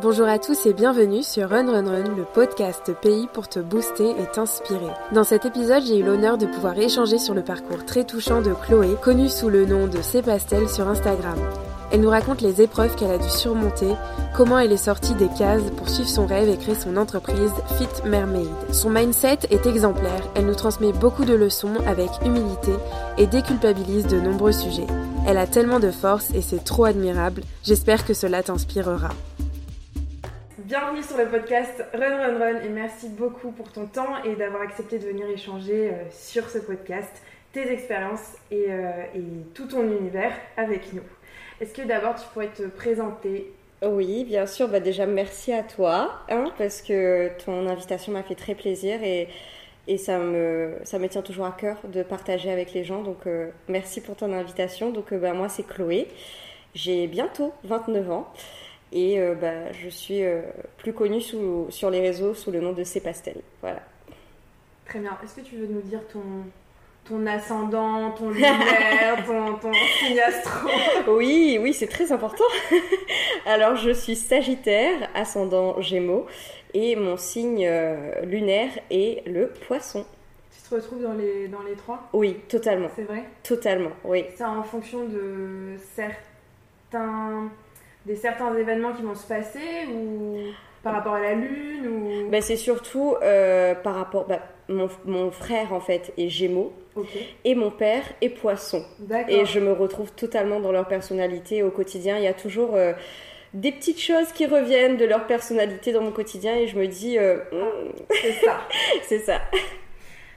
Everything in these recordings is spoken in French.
Bonjour à tous et bienvenue sur Run Run Run, le podcast pays pour te booster et t'inspirer. Dans cet épisode, j'ai eu l'honneur de pouvoir échanger sur le parcours très touchant de Chloé, connue sous le nom de C Pastel sur Instagram. Elle nous raconte les épreuves qu'elle a dû surmonter, comment elle est sortie des cases pour suivre son rêve et créer son entreprise Fit Mermaid. Son mindset est exemplaire, elle nous transmet beaucoup de leçons avec humilité et déculpabilise de nombreux sujets. Elle a tellement de force et c'est trop admirable, j'espère que cela t'inspirera. Bienvenue sur le podcast Run Run Run et merci beaucoup pour ton temps et d'avoir accepté de venir échanger euh, sur ce podcast, tes expériences et, euh, et tout ton univers avec nous. Est-ce que d'abord tu pourrais te présenter? Oui, bien sûr. Bah déjà, merci à toi, hein, parce que ton invitation m'a fait très plaisir et, ça, me, ça me tient toujours à cœur de partager avec les gens. Donc, euh, merci pour ton invitation. Donc, bah, moi, c'est Chloé. J'ai bientôt 29 ans et euh, bah, je suis plus connue sous, sur les réseaux sous le nom de C Pastel. Voilà. Très bien. Est-ce que tu veux nous dire ton, ton ascendant, ton lunaire, ton, ton signe astro. Oui, oui, c'est très important. Alors, je suis Sagittaire, ascendant Gémeaux, et mon signe euh, lunaire est le Poisson. Tu te retrouves dans les, dans les trois? Oui, totalement. C'est vrai? Totalement, oui. C'est en fonction de certains, des certains événements qui vont se passer ou par rapport à la lune ou... Ben, c'est surtout euh, par rapport... Ben, mon, mon, frère en fait est Gémeaux et mon père est Poisson. Et je me retrouve totalement dans leur personnalité au quotidien. Il y a toujours euh, des petites choses qui reviennent de leur personnalité dans mon quotidien et je me dis... Euh, c'est ça. c'est ça.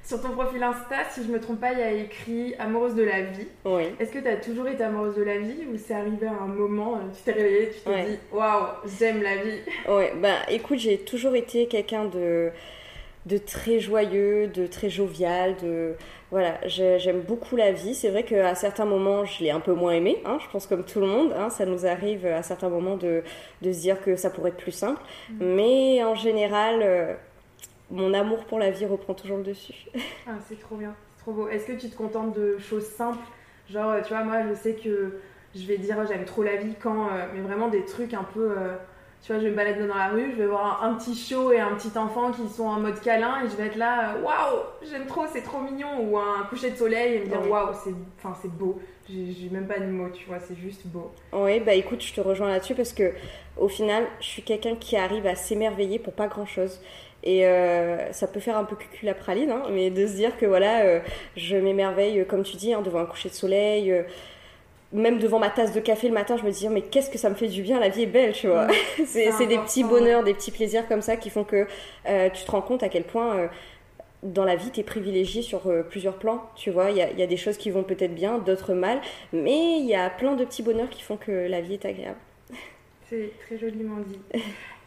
Sur ton profil Insta, si je me trompe pas, il y a écrit amoureuse de la vie. Oui. Est-ce que tu as toujours été amoureuse de la vie ou c'est arrivé à un moment, euh, tu t'es réveillée, tu t'es dit waouh, j'aime la vie Oui, bah écoute, j'ai toujours été quelqu'un de de très joyeux, de très jovial, de voilà, j'aime beaucoup la vie. C'est vrai qu'à certains moments, je l'ai un peu moins aimé. Hein, je pense comme tout le monde, hein, ça nous arrive à certains moments de, de, se dire que ça pourrait être plus simple. Mm. Mais en général, euh, mon amour pour la vie reprend toujours le dessus. Ah, c'est trop bien, c'est trop beau. Est-ce que tu te contentes de choses simples? Genre, tu vois, moi, je sais que je vais dire j'aime trop la vie quand, euh, mais vraiment des trucs un peu. Euh, tu vois, je vais me balader dans la rue, je vais voir un, petit chiot et un petit enfant qui sont en mode câlin et je vais être là, euh, waouh, j'aime trop, c'est trop mignon. Ou un coucher de soleil et me dire, waouh, c'est, c'est beau. J'ai même pas de mots, tu vois, c'est juste beau. Oui, bah écoute, je te rejoins là-dessus parce que au final, je suis quelqu'un qui arrive à s'émerveiller pour pas grand-chose. Et euh, ça peut faire un peu cucul la praline, hein, mais de se dire que voilà, euh, je m'émerveille, comme tu dis, hein, devant un coucher de soleil même devant ma tasse de café le matin, je me dis mais qu'est-ce que ça me fait du bien, la vie est belle, tu vois. c'est des petits bonheurs, des petits plaisirs comme ça qui font que euh, tu te rends compte à quel point euh, dans la vie tu es privilégié sur euh, plusieurs plans, tu vois. Il y a, des choses qui vont peut-être bien, d'autres mal, mais il y a plein de petits bonheurs qui font que la vie est agréable. C'est très joliment dit.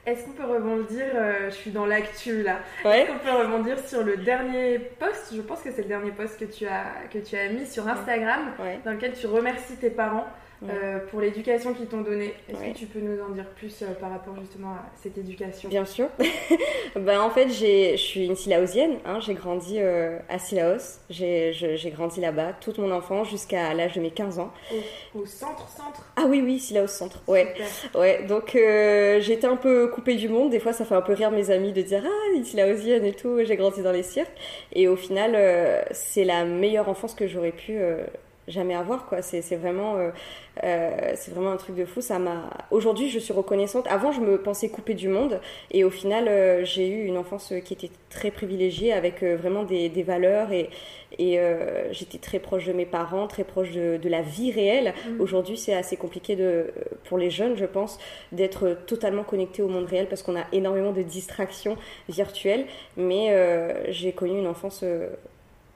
Est-ce qu'on peut rebondir euh, Je suis dans l'actu là. Est-ce qu'on peut rebondir sur le dernier post? Je pense que c'est le dernier post que tu as, que tu as mis sur Instagram, dans lequel tu remercies tes parents euh, pour l'éducation qu'ils t'ont donnée. Est-ce que tu peux nous en dire plus euh, par rapport justement à cette éducation? Bien sûr. ben, en fait, je suis une Silaosienne. Hein, j'ai grandi euh, à Silaos. J'ai grandi là-bas toute mon enfance jusqu'à l'âge de mes 15 ans. Au, centre, centre? Ah oui, oui, Silaos centre. Ouais. ouais. Donc j'étais un peu coupée du monde. Des fois, ça fait un peu rire mes amis de dire Ah, une Silaosienne et tout. J'ai grandi dans les cirques. Et au final, c'est la meilleure enfance que j'aurais pu jamais avoir quoi. C'est vraiment euh, euh, c'est vraiment un truc de fou. Ça m'a aujourd'hui je suis reconnaissante. Avant je me pensais coupée du monde. Et au final euh, j'ai eu une enfance qui était très privilégiée avec vraiment des, des, valeurs et, et j'étais très proche de mes parents très proche de, de la vie réelle. Mmh. aujourd'hui c'est assez compliqué de pour les jeunes je pense d'être totalement connecté au monde réel parce qu'on a énormément de distractions virtuelles. Mais j'ai connu une enfance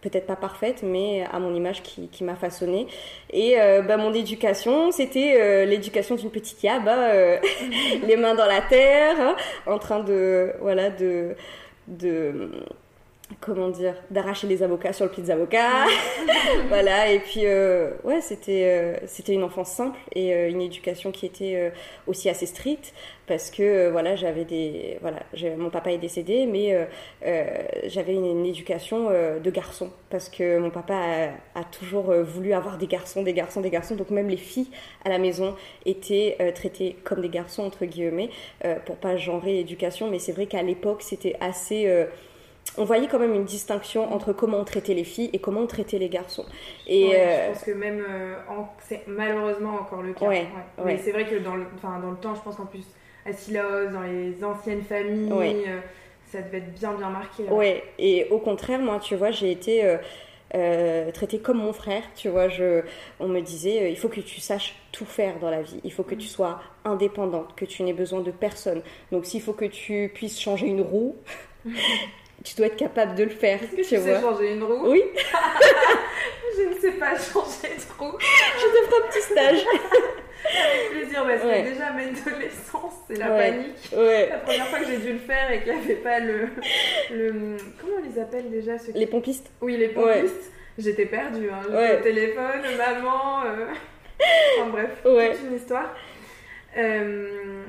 peut-être pas parfaite, mais à mon image qui, m'a façonnée. Et euh, bah, mon éducation, c'était euh, l'éducation d'une petite yab, hein, euh, les mains dans la terre, hein, en train de, voilà, de, de comment dire, d'arracher les avocats sur le pied des avocats. voilà, et puis, euh, ouais, c'était, euh, c'était une enfance simple et euh, une éducation qui était aussi assez stricte parce que, voilà, j'avais des. Voilà, mon papa est décédé, mais j'avais une, éducation de garçon parce que mon papa a, a, toujours voulu avoir des garçons, des garçons, des garçons. Donc, même les filles à la maison étaient traitées comme des garçons, entre guillemets, pour pas genrer l'éducation. Mais c'est vrai qu'à l'époque, c'était assez on voyait quand même une distinction entre comment on traitait les filles et comment on traitait les garçons. Et Je euh, pense que même, euh, c'est malheureusement encore le cas. Mais c'est vrai que dans le, dans le temps, je pense qu'en plus, à Silos, dans les anciennes familles, euh, ça devait être bien, bien marqué. Ouais, et au contraire, moi, tu vois, j'ai été traitée comme mon frère, tu vois. Je, on me disait, il faut que tu saches tout faire dans la vie. Il faut que tu mm. sois indépendante, que tu n'aies besoin de personne. Donc, s'il faut que tu puisses changer une roue, tu dois être capable de le faire. Est-ce que tu, sais changer une roue Oui. je ne sais pas changer de roue. Je te ferai un petit stage. Avec plaisir, parce que déjà, de l'essence, c'est la panique. La première fois que j'ai dû le faire et qu'il n'y avait pas le, le. Comment on les appelle déjà ceux Les pompistes Oui, les pompistes. J'étais perdue. Hein. J'étais au téléphone, maman. Euh... Enfin bref, toute une histoire. Euh...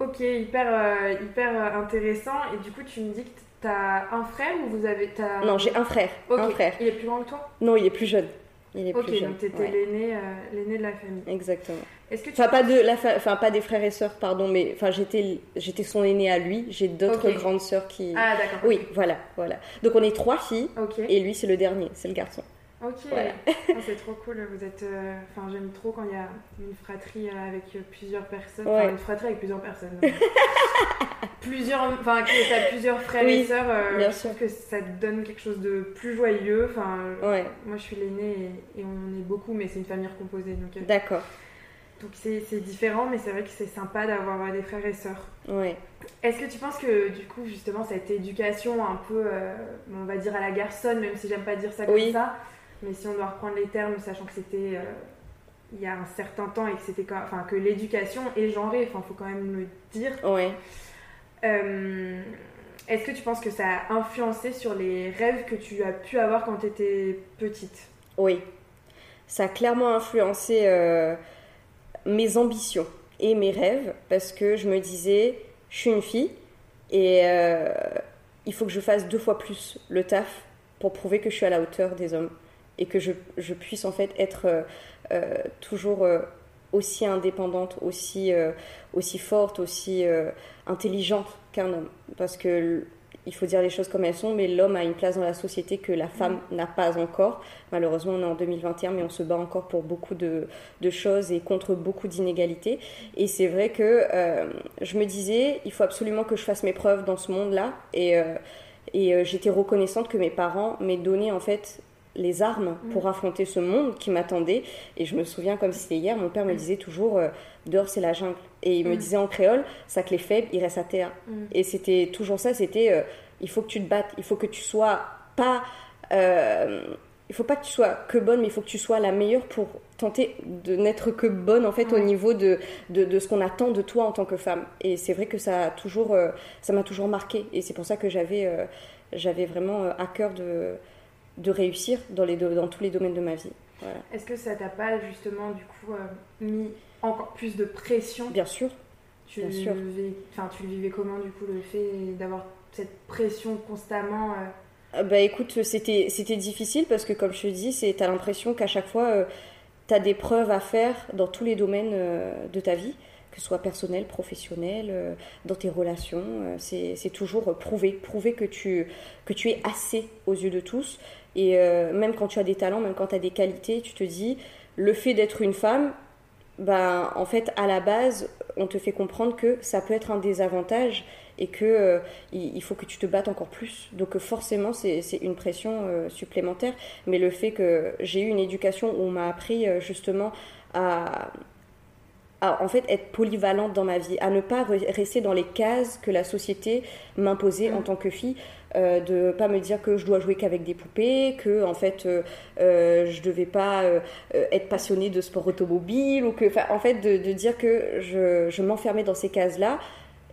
Ok, hyper, euh, hyper intéressant. Et du coup, tu me dis que T'as un frère ou vous avez. As... Non, j'ai un frère. un frère. Il est plus grand que toi? Non, il est plus jeune. Il est plus jeune. donc t'étais l'aîné, euh, l'aîné de la famille. Exactement. Est-ce que tu enfin, pas de la enfin pas des frères et sœurs, pardon, mais enfin j'étais j'étais son aîné à lui. J'ai d'autres grandes sœurs qui. Ah d'accord. Oui, voilà, voilà. Donc on est trois filles. Et lui c'est le dernier, c'est le garçon. Ok, ah, c'est trop cool. Vous êtes, euh, enfin j'aime trop quand il y a une fratrie euh, avec plusieurs personnes, une fratrie avec plusieurs personnes. plusieurs, enfin que t'as plusieurs frères et sœurs. Euh, je trouve que ça te donne quelque chose de plus joyeux. Enfin, moi je suis l'aînée et, on est beaucoup, mais c'est une famille recomposée. Donc. D'accord. Donc c'est différent, mais c'est vrai que c'est sympa d'avoir des frères et sœurs. Ouais. Est-ce que tu penses que du coup justement cette éducation un peu, on va dire à la garçonne, même si j'aime pas dire ça comme ça mais si on doit reprendre les termes, sachant que c'était euh, il y a un certain temps et que c'était enfin que l'éducation est genrée, enfin faut quand même le dire. Ouais. Euh, est-ce que tu penses que ça a influencé sur les rêves que tu as pu avoir quand tu étais petite? Oui, ça a clairement influencé euh, mes ambitions et mes rêves parce que je me disais, je suis une fille et il faut que je fasse deux fois plus le taf pour prouver que je suis à la hauteur des hommes et que je, je puisse en fait être euh, euh, toujours euh, aussi indépendante, aussi, aussi forte, aussi intelligente qu'un homme. Parce que il faut dire les choses comme elles sont, mais l'homme a une place dans la société que la femme mm. n'a pas encore. Malheureusement, on est en 2021, mais on se bat encore pour beaucoup de, de choses et contre beaucoup d'inégalités. Et c'est vrai que je me disais, il faut absolument que je fasse mes preuves dans ce monde-là. Et, et j'étais reconnaissante que mes parents m'aient donné en fait les armes mm. pour affronter ce monde qui m'attendait. Et je me souviens comme si c'était hier, mon père me mm. disait toujours euh, dehors c'est la jungle. Et il me mm. disait en créole, ça que les faibles, ils restent à terre. Et c'était toujours ça, c'était euh, il faut que tu te battes, il faut que tu sois pas. Euh, il faut pas que tu sois que bonne, mais il faut que tu sois la meilleure pour tenter de n'être que bonne en fait au niveau de, de, ce qu'on attend de toi en tant que femme. Et c'est vrai que ça a toujours, ça m'a toujours marqué. Et c'est pour ça que j'avais, j'avais vraiment à cœur de, de réussir dans, les dans tous les domaines de ma vie. Est-ce que ça t'a pas justement du coup euh, mis encore plus de pression? Bien sûr. Tu Bien sûr. Vivais, tu le vivais comment du coup le fait d'avoir cette pression constamment euh? Bah écoute, c'était, c'était difficile parce que comme je te dis, tu as l'impression qu'à chaque fois, euh, tu as des preuves à faire dans tous les domaines de ta vie que ce soit personnel, professionnel, dans tes relations. c'est, c'est toujours prouver, prouver que tu, que tu es assez aux yeux de tous. Et euh, même quand tu as des talents, même quand tu as des qualités, tu te dis, le fait d'être une femme, ben, en fait, à la base, on te fait comprendre que ça peut être un désavantage et que euh, faut que tu te battes encore plus. Donc euh, forcément, c'est une pression supplémentaire. Mais le fait que j'ai eu une éducation où on m'a appris justement à, à, en fait être polyvalente dans ma vie, à ne pas rester dans les cases que la société m'imposait en mmh. tant que fille. Euh, de pas me dire que je dois jouer qu'avec des poupées, que en fait euh, euh, je devais pas être passionnée de sport automobile ou que, en fait de, dire que je, je m'enfermais dans ces cases là.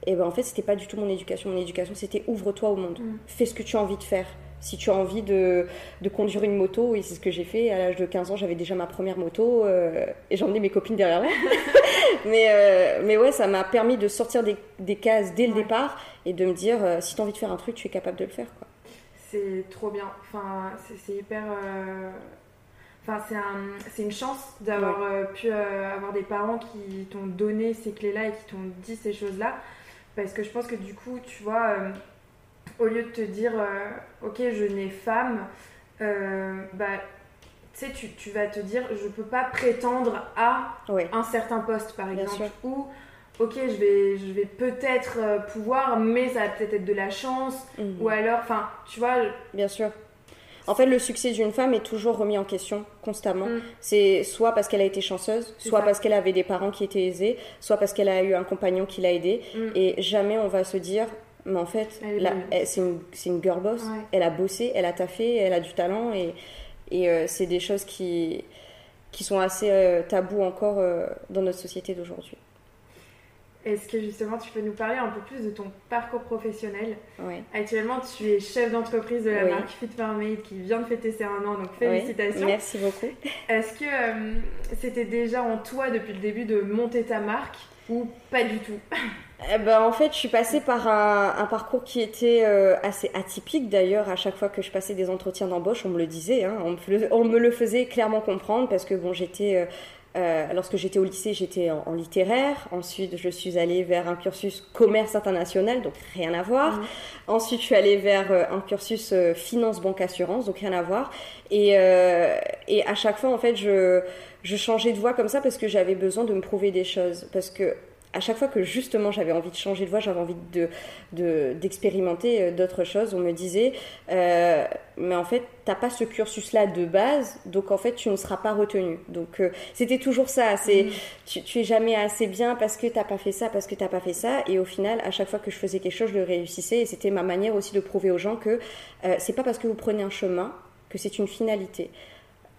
Et ben en fait c'était pas du tout mon éducation. Mon éducation c'était ouvre-toi au monde, mm. fais ce que tu as envie de faire. Si tu as envie de, de conduire une moto, et c'est ce que j'ai fait, à l'âge de 15 ans, j'avais déjà ma première moto euh, et j'emmenais mes copines derrière moi. mais, euh, mais ouais, ça m'a permis de sortir des, des cases dès le départ et de me dire, euh, si tu as envie de faire un truc, tu es capable de le faire. Quoi. C'est trop bien. Enfin, c'est hyper. Enfin, c'est un, une chance d'avoir pu avoir des parents qui t'ont donné ces clés-là et qui t'ont dit ces choses-là. Parce que je pense que du coup, tu vois, au lieu de te dire, ok, je n'ai femme, bah, tu sais, tu, vas te dire, je peux pas prétendre à un certain poste, par exemple. Ou, ok, je vais, je vais peut-être euh, pouvoir, mais ça va peut-être être de la chance. Mhm. Ou alors, enfin, tu vois. Bien sûr. En fait, le succès d'une femme est toujours remis en question constamment. Mm. C'est soit parce qu'elle a été chanceuse, soit parce qu'elle avait des parents qui étaient aisés, soit parce qu'elle a eu un compagnon qui l'a aidée. Mm. Et jamais on va se dire, mais en fait, c'est une, une, girl boss. Elle a bossé, elle a taffé, elle a du talent et et euh, c'est des choses qui, qui sont assez euh, tabous encore euh, dans notre société d'aujourd'hui. Est-ce que justement tu peux nous parler un peu plus de ton parcours professionnel? Oui. Actuellement, tu es chef d'entreprise de la marque Fit Farmade qui vient de fêter ses un an, donc félicitations. Merci beaucoup. Est-ce que c'était déjà en toi depuis le début de monter ta marque ou pas du tout? Eh ben, en fait, je suis passée par un, parcours qui était euh, assez atypique d'ailleurs. À chaque fois que je passais des entretiens d'embauche, on me le disait, hein. on, me le, faisait clairement comprendre parce que bon, j'étais, euh, euh, lorsque j'étais au lycée, j'étais en, littéraire. Ensuite, je suis allée vers un cursus commerce international, donc rien à voir. Mmh. Ensuite, je suis allée vers un cursus finance, banque, assurance, donc rien à voir. Et, et à chaque fois, en fait, je, je changeais de voie comme ça parce que j'avais besoin de me prouver des choses. Parce que à chaque fois que justement j'avais envie de changer de voie, j'avais envie de, d'expérimenter euh, d'autres choses, on me disait, euh, mais en fait, t'as pas ce cursus-là de base, donc en fait, tu ne seras pas retenu. Donc euh, c'était toujours ça, c'est mm. tu, tu, es jamais assez bien parce que t'as pas fait ça, parce que t'as pas fait ça, et au final, à chaque fois que je faisais quelque chose, je le réussissais, et c'était ma manière aussi de prouver aux gens que c'est pas parce que vous prenez un chemin que c'est une finalité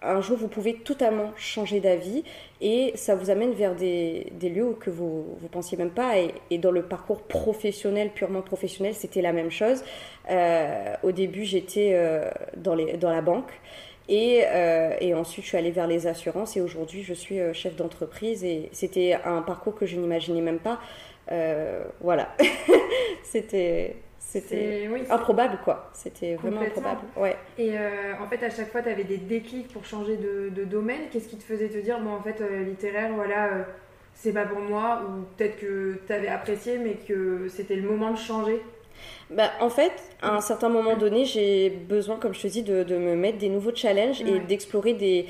un jour, vous pouvez totalement changer d'avis et ça vous amène vers des, lieux que vous ne pensiez même pas. Et, dans le parcours professionnel, purement professionnel, c'était la même chose. Euh, au début, j'étais euh, dans, dans la banque. Et, euh, et, ensuite, je suis allée vers les assurances et aujourd'hui, je suis chef d'entreprise et c'était un parcours que je n'imaginais même pas. voilà, c'était c'était improbable, quoi. C'était vraiment improbable. Ouais. Et euh, en fait, à chaque fois, tu avais des déclics pour changer de, domaine. Qu'est-ce qui te faisait te dire, bon, en fait, euh, littéraire, voilà, euh, c'est pas pour moi Ou peut-être que tu avais apprécié, mais que c'était le moment de changer? Bah, en fait, à un certain moment donné, j'ai besoin, comme je te dis, de, de, me mettre des nouveaux challenges et d'explorer des,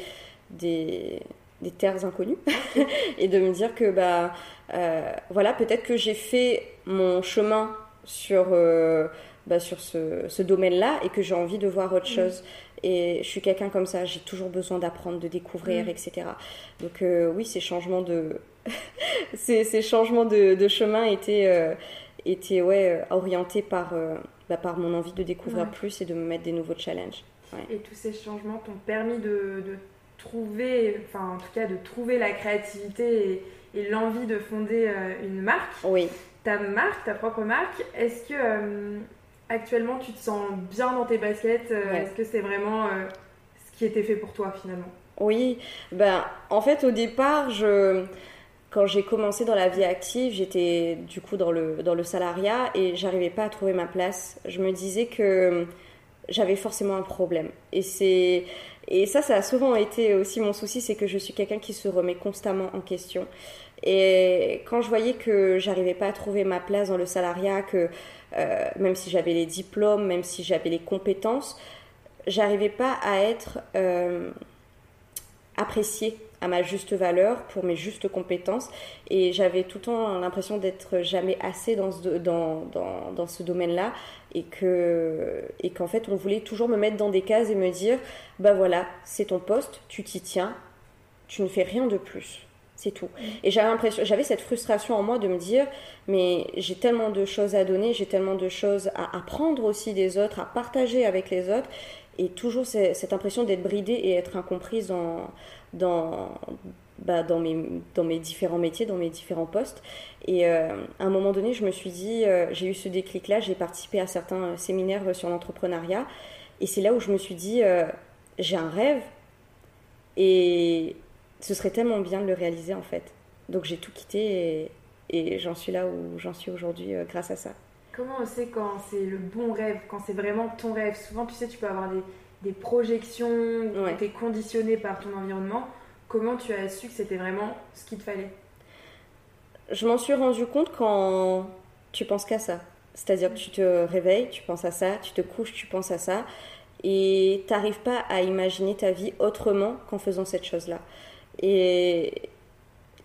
des, des, terres inconnues et de me dire que, bah, voilà, peut-être que j'ai fait mon chemin sur, euh, bah, sur ce, ce domaine-là et que j'ai envie de voir autre mm. chose. Et je suis quelqu'un comme ça, j'ai toujours besoin d'apprendre, de découvrir, mm. etc. Donc euh, oui, ces changements de, ces, ces, changements de, de chemin étaient, euh, étaient ouais, orientés par, bah, par mon envie de découvrir plus et de me mettre des nouveaux challenges. Et tous ces changements t'ont permis de, de, trouver, enfin en tout cas de trouver la créativité et, et l'envie de fonder une marque? Oui ta marque, ta propre marque, est-ce que euh, actuellement tu te sens bien dans tes baskets euh, Est-ce que c'est vraiment euh, ce qui était fait pour toi finalement? Oui, ben en fait au départ, je quand j'ai commencé dans la vie active, j'étais du coup dans le, dans le salariat et j'arrivais pas à trouver ma place. Je me disais que j'avais forcément un problème. Et c'est et ça, ça a souvent été aussi mon souci, c'est que je suis quelqu'un qui se remet constamment en question. Et quand je voyais que j'arrivais pas à trouver ma place dans le salariat, que euh, même si j'avais les diplômes, même si j'avais les compétences, j'arrivais pas à être euh, appréciée à ma juste valeur pour mes justes compétences. Et j'avais tout le temps l'impression d'être jamais assez dans ce, domaine-là. Et qu'en fait on voulait toujours me mettre dans des cases et me dire bah voilà c'est ton poste tu t'y tiens tu ne fais rien de plus c'est tout. Et j'avais l'impression, j'avais cette frustration en moi de me dire, mais j'ai tellement de choses à donner, j'ai tellement de choses à apprendre aussi des autres, à partager avec les autres, et toujours cette impression d'être bridée et être incomprise dans, dans, bah, dans, mes, dans mes différents métiers, dans mes différents postes. Et euh, à un moment donné, je me suis dit, euh, j'ai eu ce déclic-là, j'ai participé à certains séminaires sur l'entrepreneuriat. Et c'est là où je me suis dit, j'ai un rêve et ce serait tellement bien de le réaliser en fait. Donc j'ai tout quitté et, j'en suis là où j'en suis aujourd'hui grâce à ça. Comment on sait quand c'est le bon rêve, quand c'est vraiment ton rêve? Souvent, tu sais, tu peux avoir des, des projections, tu es conditionné par ton environnement. Comment tu as su que c'était vraiment ce qu'il te fallait? Je m'en suis rendu compte quand tu penses qu'à ça. C'est-à-dire que tu te réveilles, tu penses à ça, tu te couches, tu penses à ça, et tu n'arrives pas à imaginer ta vie autrement qu'en faisant cette chose-là. Et,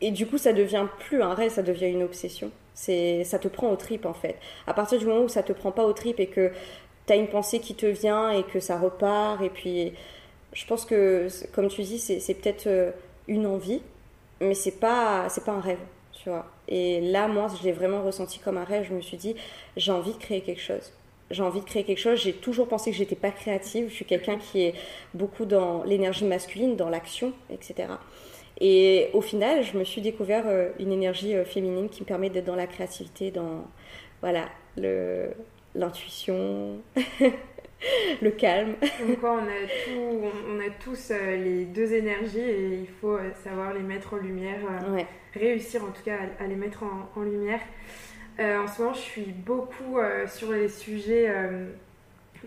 et du coup, ça devient plus un rêve, ça devient une obsession. C'est, ça te prend au trip en fait. À partir du moment où ça te prend pas au trip et que tu as une pensée qui te vient et que ça repart, et puis je pense que, comme tu dis, c'est, peut-être euh, une envie, mais c'est pas, c'est pas un rêve, tu vois. Et là, moi, je l'ai vraiment ressenti comme un rêve. Je me suis dit, j'ai envie de créer quelque chose j'ai envie de créer quelque chose. J'ai toujours pensé que j'étais pas créative. Je suis quelqu'un qui est beaucoup dans l'énergie masculine, dans l'action, etc. Et au final, je me suis découvert euh, une énergie euh, féminine qui me permet d'être dans la créativité, dans voilà le l'intuition, le calme. Donc quoi, on a, tout, on a tous euh, les deux énergies et il faut savoir les mettre en lumière, réussir en tout cas à, les mettre en, en lumière. En ce moment, je suis beaucoup sur les sujets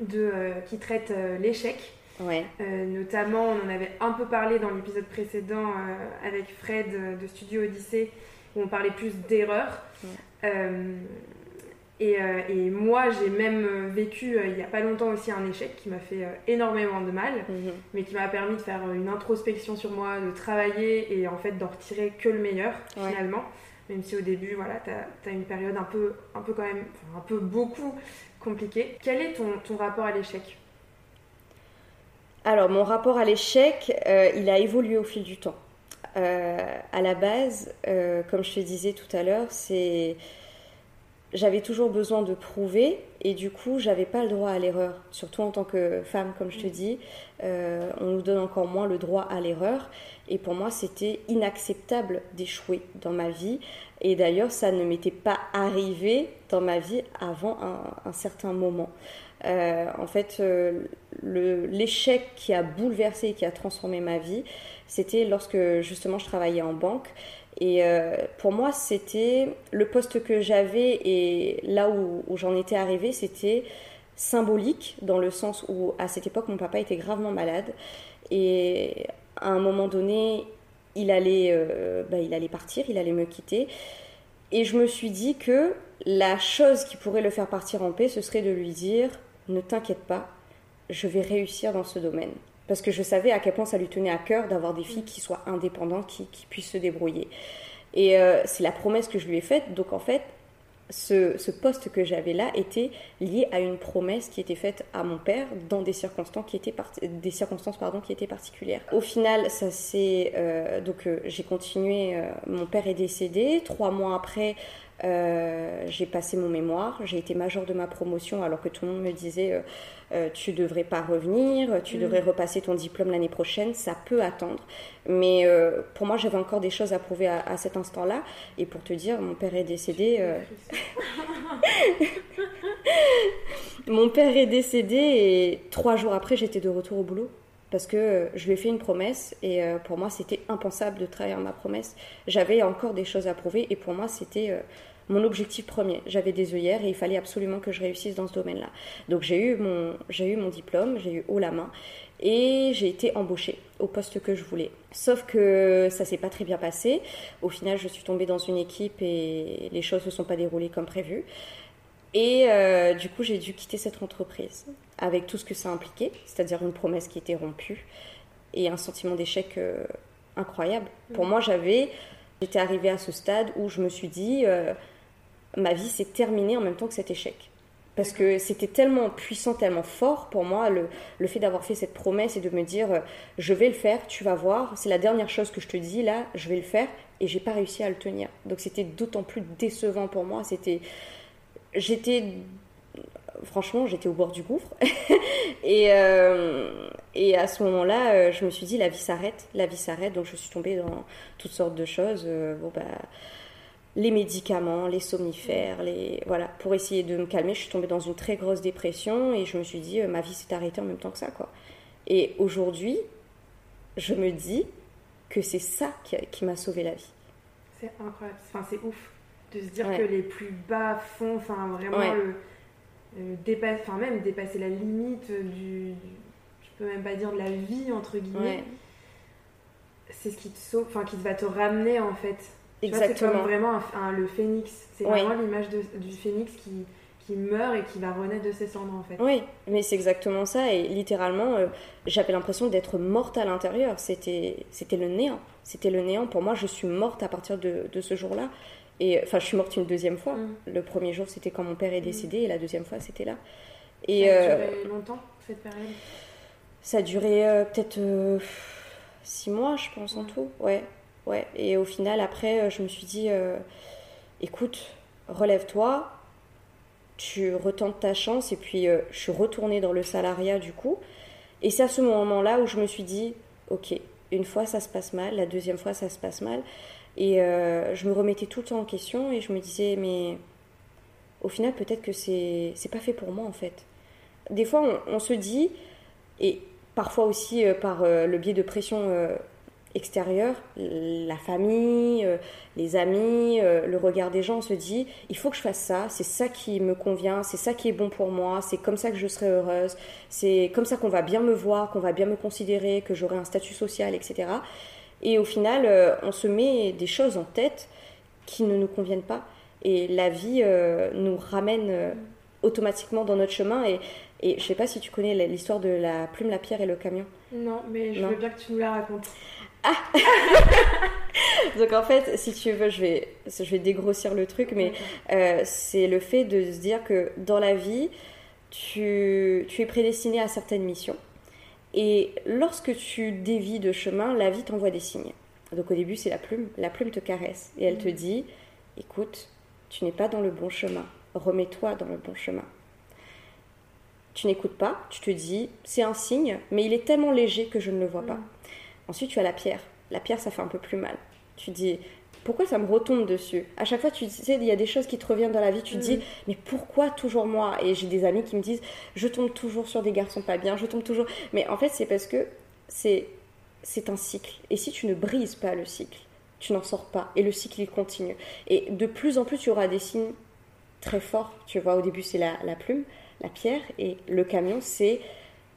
de, qui traitent l'échec. Ouais. Euh, notamment, on en avait un peu parlé dans l'épisode précédent euh, avec Fred euh, de Studio Odyssée, où on parlait plus d'erreurs. Et, et, moi, j'ai même vécu il n'y a pas longtemps aussi un échec qui m'a fait énormément de mal, mhm. mais qui m'a permis de faire une introspection sur moi, de travailler et en fait d'en retirer que le meilleur finalement. Même si au début, voilà, tu as, une période un peu, un peu quand même, un peu beaucoup compliquée. Quel est ton, ton rapport à l'échec? Alors, mon rapport à l'échec, euh, il a évolué au fil du temps. Euh, à la base, euh, comme je te disais tout à l'heure, c'est j'avais toujours besoin de prouver et du coup j'avais pas le droit à l'erreur. Surtout en tant que femme comme je te dis on nous donne encore moins le droit à l'erreur. Et pour moi c'était inacceptable d'échouer dans ma vie. Et d'ailleurs ça ne m'était pas arrivé dans ma vie avant un certain moment. Euh, en fait, euh, l'échec qui a bouleversé et qui a transformé ma vie, c'était lorsque justement je travaillais en banque. Et euh, pour moi, c'était le poste que j'avais et là où, j'en étais arrivée, c'était symbolique dans le sens où à cette époque, mon papa était gravement malade et à un moment donné, il allait, bah, il allait partir, il allait me quitter. Et je me suis dit que la chose qui pourrait le faire partir en paix, ce serait de lui dire ne t'inquiète pas, je vais réussir dans ce domaine. Parce que je savais à quel point ça lui tenait à cœur d'avoir des filles qui soient indépendantes, qui, puissent se débrouiller. Et euh, c'est la promesse que je lui ai faite. Donc en fait, ce, poste que j'avais là était lié à une promesse qui était faite à mon père dans des circonstances qui étaient, des circonstances, pardon, qui étaient particulières. Au final, ça c'est euh, donc euh, j'ai continué. mon père est décédé. Trois mois après, euh, j'ai passé mon mémoire, j'ai été major de ma promotion alors que tout le monde me disait euh, euh, tu devrais pas revenir, tu mm. devrais repasser ton diplôme l'année prochaine, ça peut attendre. Mais pour moi, j'avais encore des choses à prouver à, cet instant-là. Et pour te dire, mon père est décédé. mon père est décédé et trois jours après, j'étais de retour au boulot parce que je lui ai fait une promesse et pour moi c'était impensable de trahir ma promesse. J'avais encore des choses à prouver et pour moi c'était mon objectif premier. J'avais des œillères et il fallait absolument que je réussisse dans ce domaine-là. Donc j'ai eu mon, j'ai eu mon diplôme, j'ai eu haut la main et j'ai été embauchée au poste que je voulais. Sauf que ça s'est pas très bien passé. Au final, je suis tombée dans une équipe et les choses ne se sont pas déroulées comme prévu. Et euh, du coup, j'ai dû quitter cette entreprise avec tout ce que ça impliquait, c'est-à-dire une promesse qui était rompue et un sentiment d'échec euh, incroyable. Pour mmh. moi, j'avais, j'étais arrivée à ce stade où je me suis dit, euh, ma vie s'est terminée en même temps que cet échec. Parce que c'était tellement puissant, tellement fort pour moi, le, le fait d'avoir fait cette promesse et de me dire, euh, je vais le faire, tu vas voir, c'est la dernière chose que je te dis là, je vais le faire, et j'ai pas réussi à le tenir. Donc c'était d'autant plus décevant pour moi. C'était, j'étais, franchement, j'étais au bord du gouffre. et, euh, et à ce moment-là, euh, je me suis dit, la vie s'arrête, la vie s'arrête. Donc je suis tombée dans toutes sortes de choses. bon bah les médicaments, les somnifères, les voilà, pour essayer de me calmer. Je suis tombée dans une très grosse dépression et je me suis dit, ma vie s'est arrêtée en même temps que ça, quoi. Et aujourd'hui, je me dis que c'est ça qui, m'a sauvé la vie. C'est incroyable, enfin, c'est ouf de se dire que les plus bas fonds, enfin vraiment le, enfin même dépasser la limite du, je peux même pas dire de la vie entre guillemets. C'est ce qui te sauve, enfin qui va te ramener en fait. Exactement. C'est comme vraiment le phénix. C'est vraiment l'image du phénix qui, qui meurt et qui va renaître de ses cendres en fait. Oui, mais c'est exactement ça et littéralement euh, j'avais l'impression d'être morte à l'intérieur, c'était c'était le néant, c'était le néant pour moi, je suis morte à partir de, de ce jour-là et enfin je suis morte une deuxième fois. Mm. Le premier jour c'était quand mon père est mm. décédé et la deuxième fois c'était là. Et ça a euh, duré longtemps cette période? Ça a duré euh, peut-être six mois je pense en tout, ouais. Ouais, et au final après je me suis dit écoute, relève-toi, tu retentes ta chance et puis euh, je suis retournée dans le salariat du coup. Et c'est à ce moment-là où je me suis dit, ok, une fois ça se passe mal, la deuxième fois ça se passe mal. Et euh, je me remettais tout le temps en question et je me disais, mais au final peut-être que c'est, c'est pas fait pour moi en fait. Des fois on, se dit, et parfois aussi euh, par le biais de pression extérieur, la famille, euh, les amis, euh, le regard des gens, on se dit il faut que je fasse ça, c'est ça qui me convient, c'est ça qui est bon pour moi, c'est comme ça que je serai heureuse, c'est comme ça qu'on va bien me voir, qu'on va bien me considérer, que j'aurai un statut social, etc. Et au final, euh, on se met des choses en tête qui ne nous conviennent pas. Et la vie nous ramène automatiquement dans notre chemin. Et, et je sais pas si tu connais l'histoire de la plume, la pierre et le camion. Non, mais je veux bien que tu nous la racontes. Ah Donc en fait, si tu veux, je vais, je vais dégrossir le truc, mais euh, c'est le fait de se dire que dans la vie, tu, tu es prédestiné à certaines missions. Et lorsque tu dévis de chemin, la vie t'envoie des signes. Donc au début, c'est la plume. La plume te caresse et elle te mm. dit, écoute, tu n'es pas dans le bon chemin. Remets-toi dans le bon chemin. Tu n'écoutes pas, tu te dis, c'est un signe, mais il est tellement léger que je ne le vois pas. Ensuite, tu as la pierre. La pierre, ça fait un peu plus mal. Tu dis, pourquoi ça me retombe dessus? À chaque fois, tu sais, il y a des choses qui te reviennent dans la vie, tu te dis, mm. mais pourquoi toujours moi? Et j'ai des amis qui me disent, je tombe toujours sur des garçons pas bien, je tombe toujours. Mais en fait, c'est parce que c'est c'est un cycle. Et si tu ne brises pas le cycle, tu n'en sors pas. Et le cycle, il continue. Et de plus en plus, tu auras des signes très forts. Tu vois, au début, c'est la, la plume, la pierre, et le camion, c'est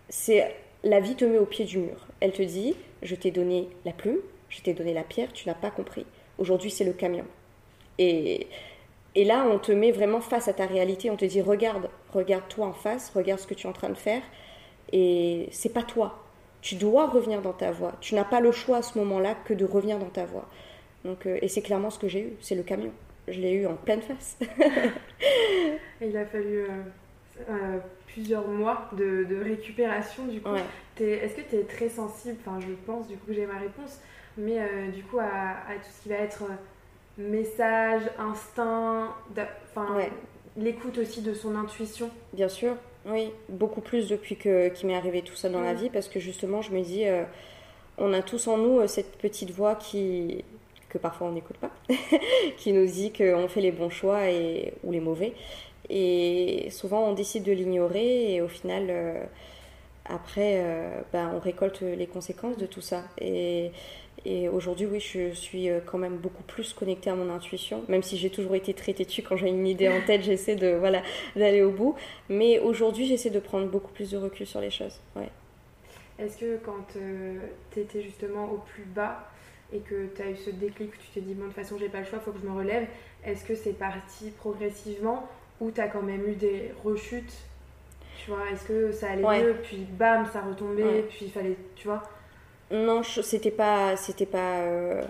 c'est la vie te met au pied du mur. Elle te dit, je t'ai donné la plume, je t'ai donné la pierre, tu n'as pas compris. Aujourd'hui, c'est le camion. Et, et là, on te met vraiment face à ta réalité. On te dit, regarde, regarde-toi en face, regarde ce que tu es en train de faire. Et c'est pas toi. Tu dois revenir dans ta voie. Tu n'as pas le choix à ce moment-là que de revenir dans ta voie. Donc, euh, et c'est clairement ce que j'ai eu. C'est le camion. Je l'ai eu en pleine face. il a fallu euh, euh, plusieurs mois de, de, récupération du coup. Est-ce que tu es très sensible, enfin je pense du coup que j'ai ma réponse, mais euh, du coup à, à, tout ce qui va être euh, message, instinct, enfin l'écoute aussi de son intuition. Bien sûr, oui, beaucoup plus depuis que qu'il m'est arrivé tout ça dans la vie parce que justement je me dis on a tous en nous cette petite voix qui que parfois on n'écoute pas, qui nous dit qu'on fait les bons choix et, ou les mauvais. Et souvent, on décide de l'ignorer et au final, euh, après, euh, ben, on récolte les conséquences de tout ça. Et, et aujourd'hui, oui, je suis euh, quand même beaucoup plus connectée à mon intuition, même si j'ai toujours été très têtue. Quand j'ai une idée en tête, j'essaie de voilà d'aller au bout. Mais aujourd'hui, j'essaie de prendre beaucoup plus de recul sur les choses. Ouais. Est-ce que quand tu étais justement au plus bas et que tu as eu ce déclic, tu t'es dit, bon, de toute façon, j'ai pas le choix, il faut que je me relève, est-ce que c'est parti progressivement ou tu as quand même eu des rechutes Tu vois, est-ce que ça allait mieux, puis bam, ça retombait, puis il fallait, tu vois Non, c'était pas, c'était pas euh,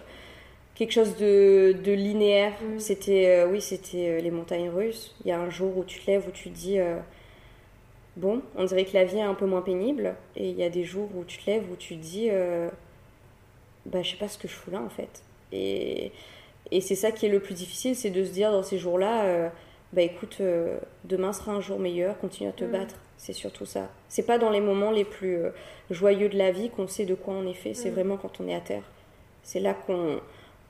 quelque chose de, de linéaire. Mm. C'était, euh, oui, c'était euh, les montagnes russes. Il y a un jour où tu te lèves, où tu te dis, bon, on dirait que la vie est un peu moins pénible, et il y a des jours où tu te lèves, où tu te dis, bah, je sais pas ce que je fous là en fait. Et, et c'est ça qui est le plus difficile, c'est de se dire dans ces jours-là bah écoute, euh, demain sera un jour meilleur, continue à te mm. battre. C'est surtout ça. C'est pas dans les moments les plus euh, joyeux de la vie qu'on sait de quoi on est fait, c'est mm. vraiment quand on est à terre. C'est là qu'on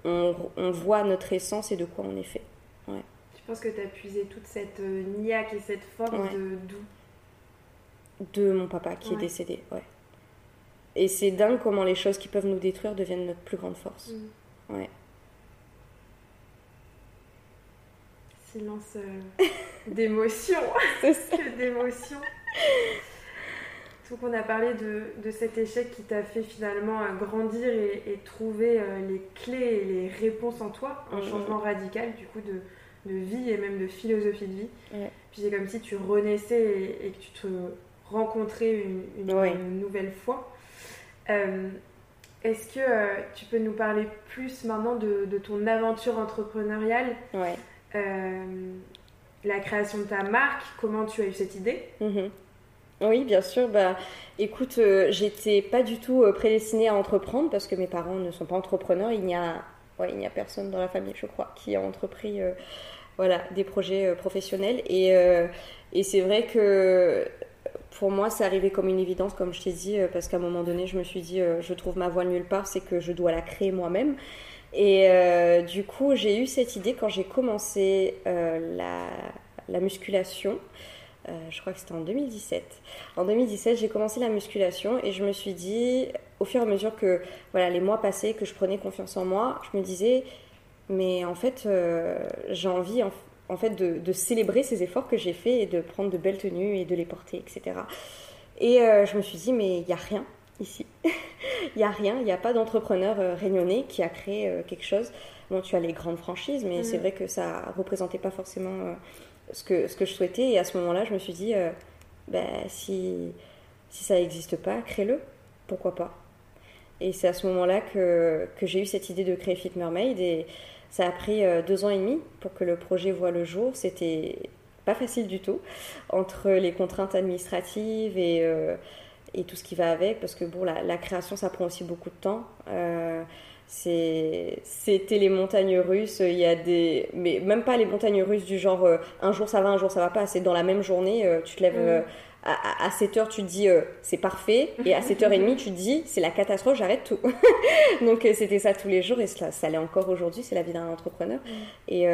on, voit notre essence et de quoi on est fait. Ouais. Tu penses que tu as puisé toute cette euh, niaque et cette force de d'où? De mon papa qui est décédé, ouais. Et c'est dingue comment les choses qui peuvent nous détruire deviennent notre plus grande force. Mm. Ouais. Silence euh, d'émotion. d'émotion. Donc on a parlé de, cet échec qui t'a fait finalement euh, grandir et, trouver euh, les clés et les réponses en toi, un mm-hmm. changement radical du coup de, vie et même de philosophie de vie. Puis c'est comme si tu renaissais et, que tu te rencontrais une, nouvelle fois. Euh, est-ce que tu peux nous parler plus maintenant de, ton aventure entrepreneuriale? La création de ta marque, comment tu as eu cette idée? Mm-hmm. Oui, bien sûr. Bah, écoute, euh, j'étais pas du tout euh, prédestinée à entreprendre parce que mes parents ne sont pas entrepreneurs. Il n'y a, ouais, il n'y a personne dans la famille, je crois, qui a entrepris euh, voilà, des projets professionnels. Et, et c'est vrai que pour moi, c'est arrivé comme une évidence, comme je t'ai dit, parce qu'à un moment donné, je me suis dit, je trouve ma voie nulle part, c'est que je dois la créer moi-même. Et du coup, j'ai eu cette idée quand j'ai commencé la, la musculation. Euh, je crois que c'était en 2017. En 2017, j'ai commencé la musculation et je me suis dit, au fur et à mesure que voilà, les mois passaient, que je prenais confiance en moi, je me disais, mais en fait, euh, j'ai envie en, fait de, célébrer ces efforts que j'ai faits et de prendre de belles tenues et de les porter, etc. Et euh, je me suis dit, mais il n'y a rien ici. Il n'y a rien, il n'y a pas d'entrepreneur rayonné qui a créé quelque chose. Bon, tu as les grandes franchises, mais c'est vrai que ça ne représentait pas forcément ce que, ce que je souhaitais. Et à ce moment-là, je me suis dit, euh, ben, si, si ça n'existe pas, crée-le. Pourquoi pas? Et c'est à ce moment-là que, que j'ai eu cette idée de créer Fit Mermaid. Et ça a pris euh, deux ans et demi pour que le projet voit le jour. C'était pas facile du tout, entre les contraintes administratives et, euh, et tout ce qui va avec, parce que bon, la, la, création, ça prend aussi beaucoup de temps. C'était les montagnes russes il y a des mais même pas les montagnes russes du genre euh, un jour ça va un jour ça va pas c'est dans la même journée euh, tu te lèves euh, à, 7 heures tu te dis c'est parfait et à 7h30 tu te dis c'est la catastrophe j'arrête tout. Donc c'était ça tous les jours et ça, ça l'est encore aujourd'hui c'est la vie d'un entrepreneur. Et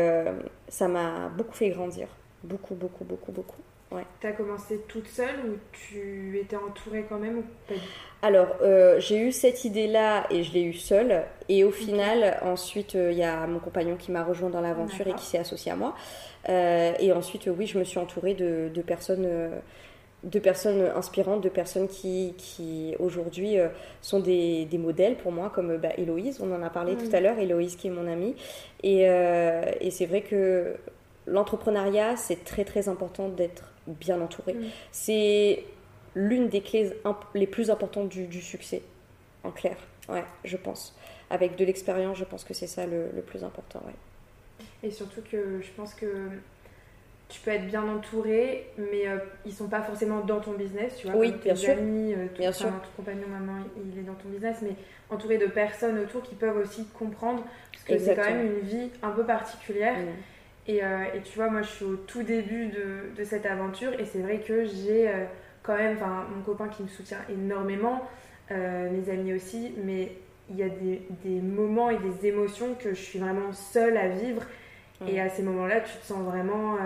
ça m'a beaucoup fait grandir. Beaucoup beaucoup beaucoup beaucoup Ouais. Tu as commencé toute seule ou tu étais entourée quand même ou pas Alors, euh, j'ai eu cette idée-là et je l'ai eu seule. Et au final, ensuite, euh, il y a mon compagnon qui m'a rejoint dans l'aventure et qui s'est associé à moi. Euh, et ensuite, oui, je me suis entourée de, de personnes de personnes inspirantes, de personnes qui, qui aujourd'hui sont des, des, modèles pour moi, comme bah, Héloïse, on en a parlé tout à l'heure, Héloïse qui est mon amie. Et, et c'est vrai que l'entrepreneuriat, c'est très très important d'être bien entouré. Mm. C'est l'une des clés les plus importantes du, succès, en clair. Ouais, je pense. Avec de l'expérience, je pense que c'est ça le, plus important. Ouais. Et surtout que je pense que tu peux être bien entouré, mais euh, ils sont pas forcément dans ton business, tu vois. Oui, bien sûr. Amis, euh, bien sûr. Ton compagnon, maman, il est dans ton business, mais entouré de personnes autour qui peuvent aussi comprendre, parce que c'est quand même une vie un peu particulière. Euh, et, tu vois, moi je suis au tout début de, de cette aventure et c'est vrai que j'ai euh, quand même mon copain qui me soutient énormément, euh, mes amis aussi, mais il y a des, des, moments et des émotions que je suis vraiment seule à vivre. Et à ces moments-là, tu te sens vraiment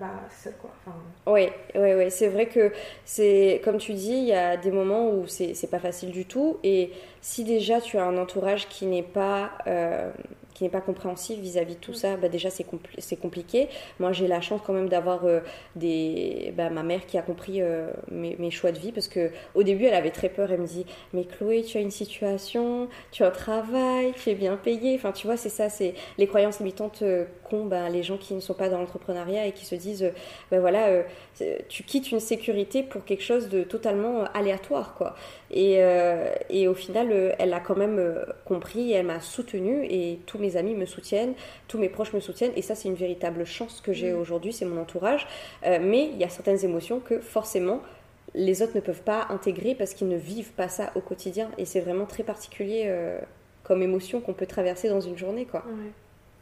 bah, seule. Quoi. Oui, oui, oui. c'est vrai que c'est comme tu dis, il y a des moments où c'est pas facile du tout. Et si déjà tu as un entourage qui n'est pas qui n'est pas compréhensif vis-à-vis de tout ça, bah déjà c'est compliqué. Moi j'ai la chance quand même d'avoir euh, des bah, ma mère qui a compris euh, mes, mes, choix de vie parce que au début elle avait très peur. Elle me dit mais Chloé tu as une situation, tu as un travail, tu es bien payée. Enfin tu vois c'est ça, c'est les croyances limitantes euh, qu'ont les gens qui ne sont pas dans l'entrepreneuriat et qui se disent ben voilà tu quittes une sécurité pour quelque chose de totalement aléatoire quoi. Et, et au final elle a quand même compris, elle m'a soutenue et tous mes amis me soutiennent, tous mes proches me soutiennent, et ça c'est une véritable chance que j'ai mm. aujourd'hui, c'est mon entourage. Euh, mais il y a certaines émotions que forcément les autres ne peuvent pas intégrer parce qu'ils ne vivent pas ça au quotidien, et c'est vraiment très particulier euh, comme émotion qu'on peut traverser dans une journée, quoi.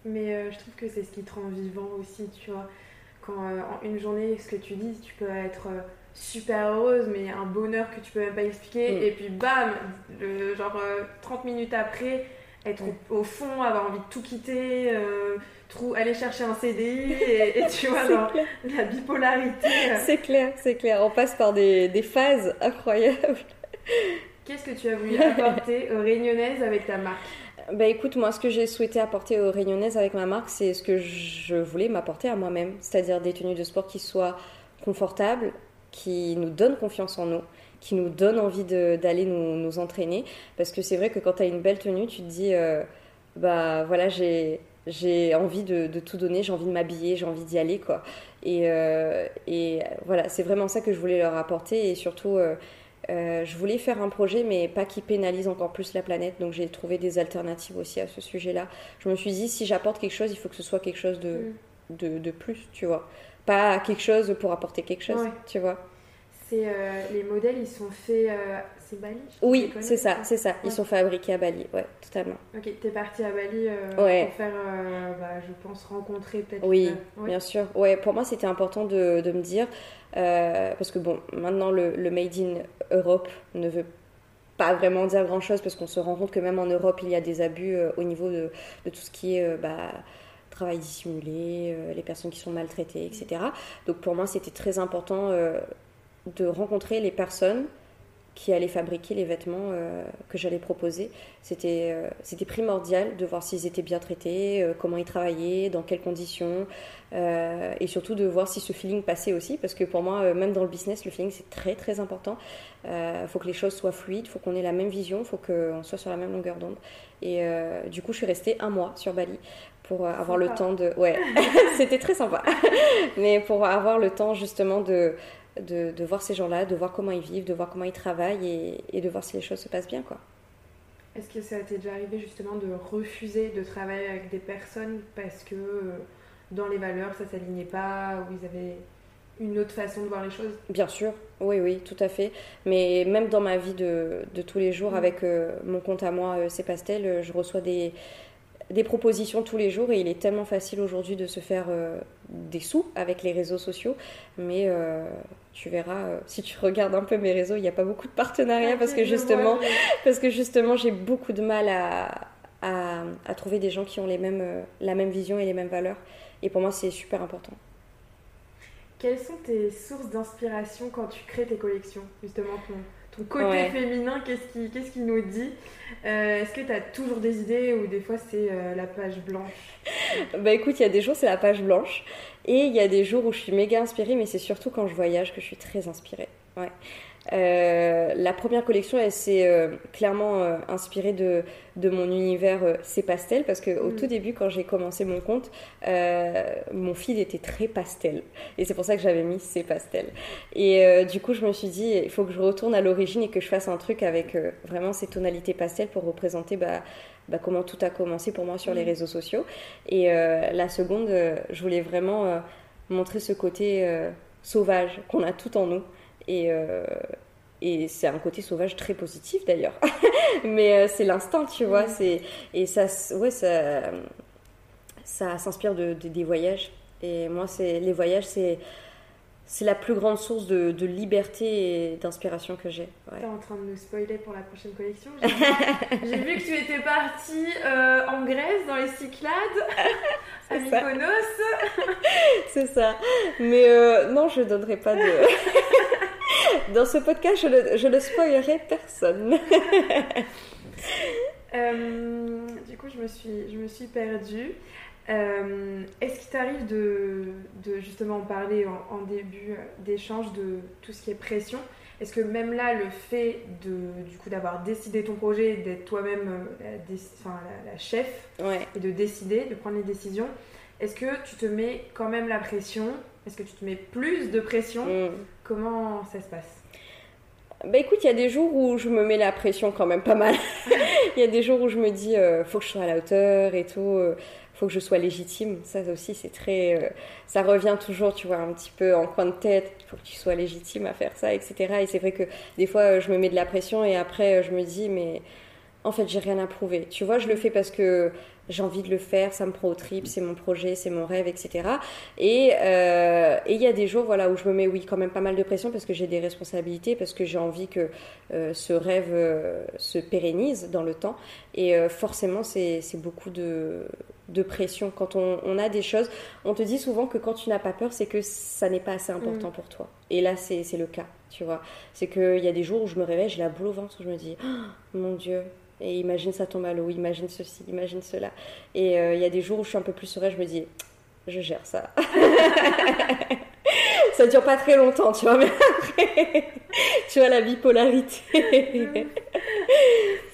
Mais euh, je trouve que c'est ce qui te rend vivant aussi, tu vois. Quand en une journée, ce que tu dis, tu peux être super heureuse, mais un bonheur que tu peux même pas expliquer. Mm. Et puis bam, le, genre 30 minutes après, être au, fond, avoir envie de tout quitter, euh, aller chercher un CDI et, tu vois, la bipolarité. Euh. C'est clair, c'est clair. On passe par des, des phases incroyables. Qu'est-ce que tu as voulu apporter aux Réunionnaises avec ta marque? Bah écoute, moi ce que j'ai souhaité apporter aux Réunionnaises avec ma marque, c'est ce que je voulais m'apporter à moi-même, c'est-à-dire des tenues de sport qui soient confortables, qui nous donnent confiance en nous, qui nous donne envie d'aller nous, entraîner. Parce que c'est vrai que quand tu as une belle tenue, tu te dis, euh, bah voilà, j'ai j'ai envie de, tout donner, j'ai envie de m'habiller, j'ai envie d'y aller, quoi. Et, euh, voilà, c'est vraiment ça que je voulais leur apporter. Et surtout, euh, je voulais faire un projet, mais pas qui pénalise encore plus la planète. Donc j'ai trouvé des alternatives aussi à ce sujet-là. Je me suis dit, si j'apporte quelque chose, il faut que ce soit quelque chose de, mm. de, de, plus, tu vois. Pas quelque chose pour apporter quelque chose, tu vois. C'est euh, les modèles, ils sont faits. Euh, c'est Bali Oui, c'est ça, c'est ça. Ils sont fabriqués à Bali, ouais, totalement. Ok, t'es partie à Bali euh, pour faire, bah, je pense, rencontrer peut-être. Oui, bien sûr. Ouais, pour moi, c'était important de, de, me dire parce que bon, maintenant le, le, Made in Europe ne veut pas vraiment dire grand-chose parce qu'on se rend compte que même en Europe, il y a des abus au niveau de, de, tout ce qui est bah, travail dissimulé, les personnes qui sont maltraitées, etc. Donc pour moi, c'était très important de rencontrer les personnes qui allaient fabriquer les vêtements euh, que j'allais proposer. C'était euh, c'était primordial de voir s'ils étaient bien traités, euh, comment ils travaillaient, dans quelles conditions, et surtout de voir si ce feeling passait aussi, parce que pour moi, même dans le business, le feeling c'est très très important. Il faut que les choses soient fluides, il faut qu'on ait la même vision, il faut qu'on soit sur la même longueur d'onde. Et du coup, je suis restée un mois sur Bali pour avoir le temps de... Ouais, c'était très sympa. Mais pour avoir le temps justement de de, voir ces gens-là, de voir comment ils vivent, de voir comment ils travaillent et, de voir si les choses se passent bien. quoi. Est-ce que ça t'est déjà arrivé justement de refuser de travailler avec des personnes parce que euh, dans les valeurs ça s'alignait pas ou ils avaient une autre façon de voir les choses? Bien sûr, oui, oui, tout à fait. Mais même dans ma vie de, tous les jours, mm. avec euh, mon compte à moi, euh, C'est Pastel, je reçois des, des propositions tous les jours et il est tellement facile aujourd'hui de se faire euh, des sous avec les réseaux sociaux. Mais euh, tu verras, euh, si tu regardes un peu mes réseaux, il n'y a pas beaucoup de partenariats parce, que justement, parce que justement, j'ai beaucoup de mal à, à, trouver des gens qui ont les mêmes, la même vision et les mêmes valeurs. Et pour moi, c'est super important. Quelles sont tes sources d'inspiration quand tu crées tes collections Justement, ton côté féminin, qu'est-ce qui, qu'est-ce qui nous dit euh, Est-ce que tu as toujours des idées ou des fois c'est euh, la page blanche Bah écoute, il y a des jours c'est la page blanche et il y a des jours où je suis méga inspirée, mais c'est surtout quand je voyage que je suis très inspirée. Ouais. Euh, la première collection, elle s'est euh, clairement euh, inspirée de, de, mon univers C'est Pastel, parce qu'au mm. tout début, quand j'ai commencé mon compte, mon feed était très pastel. Et c'est pour ça que j'avais mis C'est Pastel. Et du coup, je me suis dit, il faut que je retourne à l'origine et que je fasse un truc avec vraiment ces tonalités pastel pour représenter bah, bah, comment tout a commencé pour moi sur les mm. réseaux sociaux. Et la seconde, je voulais vraiment montrer ce côté sauvage qu'on a tout en nous. Et, euh, et c'est un côté sauvage très positif d'ailleurs. Mais euh, c'est l'instinct, tu vois. C'est, et ça, ouais, ça, ça s'inspire de, des voyages. Et moi, c'est, les voyages, c'est c'est la plus grande source de, de liberté et d'inspiration que j'ai. Ouais. T'es en train de nous spoiler pour la prochaine collection. J'ai vu, que tu étais partie euh, en Grèce, dans les Cyclades, à Mykonos. C'est ça. Mais euh, non, je donnerai pas de... dans ce podcast, je, le, je ne spoilerai personne. Euh, du coup, je me suis, je me suis perdue. Euh, est-ce qu'il t'arrive de, de, justement parler en, début d'échange de tout ce qui est pression? Est-ce que même là, le fait de, du coup d'avoir décidé ton projet, d'être toi-même euh, la, enfin, la, chef et de décider, de prendre les décisions, est-ce que tu te mets quand même la pression Est-ce que tu te mets plus de pression mm. Comment ça se passe? Bah écoute, il y a des jours où je me mets la pression quand même pas mal. Il y a des jours où je me dis, euh, faut que je sois à la hauteur et tout faut que je sois légitime. Ça aussi, c'est très. Euh, ça revient toujours, tu vois, un petit peu en coin de tête. Il faut que tu sois légitime à faire ça, etc. Et c'est vrai que des fois, euh, je me mets de la pression et après, euh, je me dis, mais en fait, j'ai rien à prouver. Tu vois, je le fais parce que j'ai envie de le faire, ça me prend au trip, c'est mon projet, c'est mon rêve, etc. Et euh, il y a des jours voilà, où je me mets, oui, quand même pas mal de pression parce que j'ai des responsabilités, parce que j'ai envie que euh, ce rêve euh, se pérennise dans le temps. Et forcément, c'est beaucoup de, de, pression. Quand on, on, a des choses, on te dit souvent que quand tu n'as pas peur, c'est que ça n'est pas assez important mm. pour toi. Et là, c'est le cas, tu vois. C'est qu'il y a des jours où je me réveille, j'ai la boule au ventre, où je me dis, oh, mon Dieu, et imagine ça tombe à l'eau, imagine ceci, imagine cela. Et euh, il y a des jours où je suis un peu plus sereine, je me dis, je gère ça. ça dure pas très longtemps, tu vois, mais après, tu vois la bipolarité.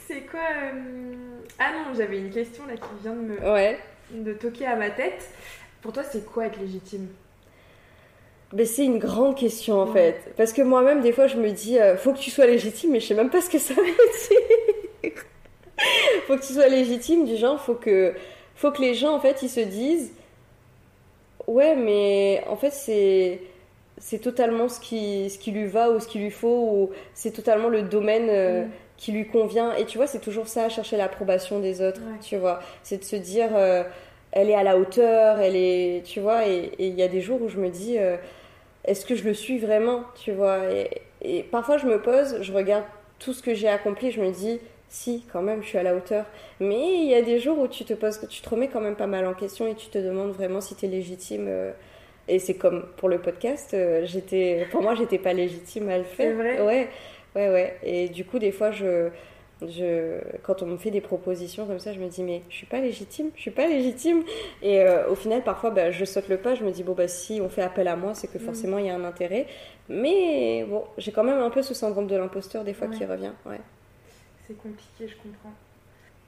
C'est quoi euh, Ah non, j'avais une question là qui vient de me ouais. de toquer à ma tête. Pour toi, c'est quoi être légitime? Mais c'est une grande question en fait. Parce que moi-même, des fois, je me dis, euh, faut que tu sois légitime, mais je sais même pas ce que ça veut dire. Faut que tu sois légitime, du genre, faut que, faut que les gens, en fait, ils se disent Ouais, mais en fait, c'est. C'est totalement ce qui, ce qui lui va ou ce qu'il lui faut, ou c'est totalement le domaine euh, mm. qui lui convient. Et tu vois, c'est toujours ça, chercher l'approbation des autres, tu vois. C'est de se dire, euh, elle est à la hauteur, elle est. Tu vois, et il y a des jours où je me dis, euh, est-ce que je le suis vraiment, tu vois et, et parfois, je me pose, je regarde tout ce que j'ai accompli, je me dis, si, quand même, je suis à la hauteur. Mais il y a des jours où tu te poses, tu te remets quand même pas mal en question et tu te demandes vraiment si tu es légitime. Euh, et c'est comme pour le podcast, euh, j'étais, pour moi, j'étais pas légitime à le faire. C'est vrai. Ouais, ouais, ouais. Et du coup, des fois, je, je, quand on me fait des propositions comme ça, je me dis mais je suis pas légitime, je suis pas légitime. Et euh, au final, parfois, bah, je saute le pas. Je me dis bon bah si on fait appel à moi, c'est que mm. forcément il y a un intérêt. Mais bon, j'ai quand même un peu ce syndrome de l'imposteur des fois qui revient. Ouais c'est compliqué, je comprends.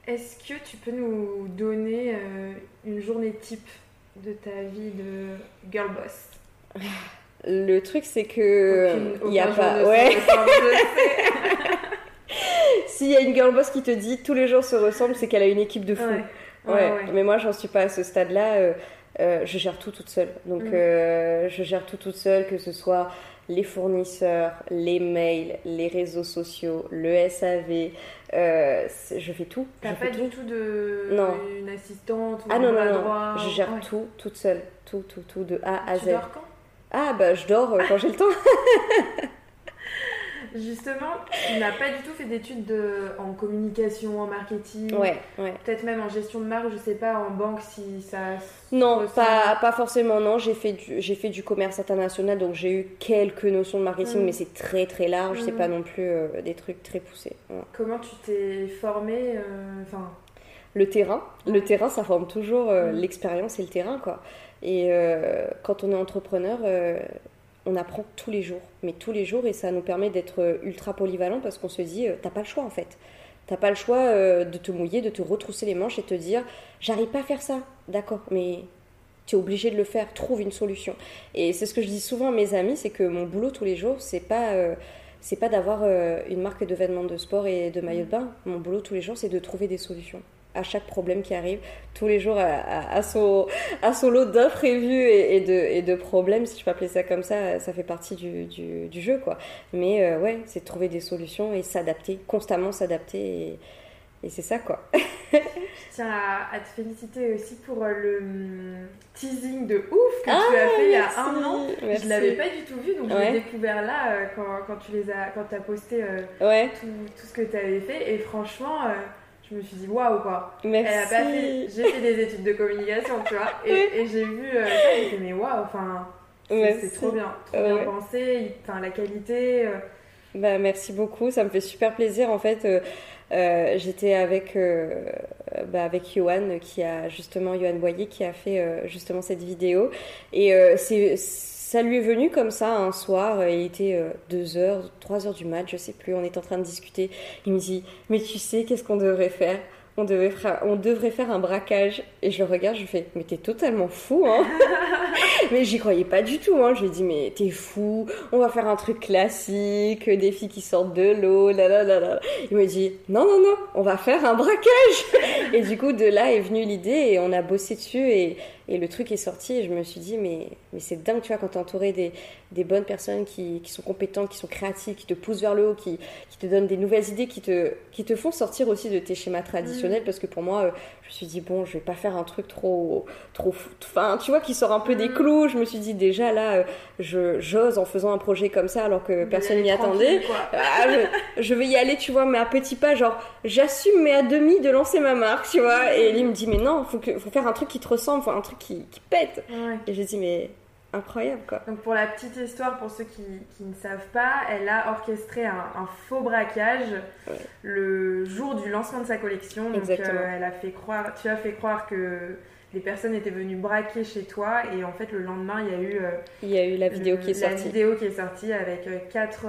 Est-ce que tu peux nous donner euh, une journée type de ta vie de girl boss? Le truc, c'est que il n'y a pas. Ouais. S'il y a une girl boss qui te dit tous les jours se ressemblent, c'est qu'elle a une équipe de fous. Ouais. Mais moi, j'en suis pas à ce stade-là. Euh, euh, je gère tout toute seule. Donc, mm. je gère tout toute seule, que ce soit les fournisseurs, les mails, les réseaux sociaux, le SAV. Euh, je fais tout. T'as pas du tout de une assistante ou ah non non non, je gère tout toute seule, tout tout tout de A à Z. Tu dors quand? Ah bah je dors euh, quand j'ai le temps. Justement, tu n'as pas du tout fait d'études en communication, en marketing. Ouais, ouais. Peut-être même en gestion de marque, je sais pas, en banque si ça. Non, pas, pas forcément, non. J'ai fait, du, j'ai fait du commerce international, donc j'ai eu quelques notions de marketing, mm. mais c'est très très large, c'est mm. pas non plus euh, des trucs très poussés. Comment tu t'es formé euh. Le terrain. Le terrain, ça forme toujours euh, mm. l'expérience et le terrain, quoi. Et quand on est entrepreneur, on apprend tous les jours, mais tous les jours, et ça nous permet d'être euh, ultra polyvalent parce qu'on se dit, euh, t'as pas le choix en fait. T'as pas le choix euh, de te mouiller, de te retrousser les manches et te dire, j'arrive pas à faire ça, d'accord, mais tu es obligé de le faire, trouve une solution. Et c'est ce que je dis souvent à mes amis, c'est que mon boulot tous les jours, c'est pas pas d'avoir une marque de vêtements de sport et de maillot de bain. Mon boulot tous les jours, c'est de trouver des solutions à chaque problème qui arrive, tous les jours à, son, à son lot d'imprévus et, et, de, et de problèmes, si je peux appeler ça comme ça, ça fait partie du, du, jeu, quoi. Mais euh, ouais, c'est trouver des solutions et s'adapter, constamment s'adapter, et, et c'est ça, quoi. je tiens à, te féliciter aussi pour euh, le hum, teasing de ouf que tu as ah, fait il y a un an. Merci. Je l'avais pas du tout vu, donc je l'ai découvert là euh, quand, quand, tu les as, quand as posté ouais. tout, tout, ce que tu avais fait, et franchement je me suis dit waouh quoi. Merci. Elle a pas fait. J'ai fait des études de communication, tu vois, et, j'ai vu euh, ça, j'ai fait mais waouh, enfin, c'est trop bien, trop bien pensé, enfin la qualité. Euh. Bah, merci beaucoup, ça me fait super plaisir en fait. Euh, j'étais avec bah, avec Johan qui a justement Johan Boyer qui a fait justement cette vidéo et c'est ça lui est venu comme ça un soir, euh, il était 2h, euh, 3h du mat, je sais plus, on est en train de discuter. Il me dit Mais tu sais, qu'est-ce qu'on devrait faire? On, devrait faire on devrait faire un braquage. Et je le regarde, je fais Mais t'es totalement fou, hein Mais j'y croyais pas du tout, hein. Je lui ai dit Mais t'es fou, on va faire un truc classique, des filles qui sortent de l'eau, là là là là. Il me dit Non, non, non, on va faire un braquage Et du coup, de là est venue l'idée et on a bossé dessus et Et le truc est sorti et je me suis dit, mais, mais c'est dingue, tu vois, quand t'es entouré des, des bonnes personnes qui, qui, sont compétentes, qui sont créatives, qui te poussent vers le haut, qui, qui, te donnent des nouvelles idées, qui te, qui te font sortir aussi de tes schémas traditionnels. Parce que pour moi, euh, je me suis dit, bon, je vais pas faire un truc trop, trop, enfin, tu vois, qui sort un peu des mm. clous. Je me suis dit, déjà là, euh, je, j'ose en faisant un projet comme ça alors que personne n'y attendait. Ah, je, je, vais y aller, tu vois, mais à petits pas, genre, j'assume, mais à demi, de lancer ma marque, tu vois. Et lui me dit, mais non, faut, que, faut faire un truc qui te ressemble, faut un truc qui, qui pète. Et j'ai dit, mais incroyable quoi. Donc pour la petite histoire, pour ceux qui, qui ne savent pas, elle a orchestré un, faux braquage le jour du lancement de sa collection. Donc euh, elle a fait croire, tu as fait croire que les personnes étaient venues braquer chez toi et en fait le lendemain il y a eu euh, il y a eu la vidéo qui est sortie. La vidéo qui est sortie avec euh, quatre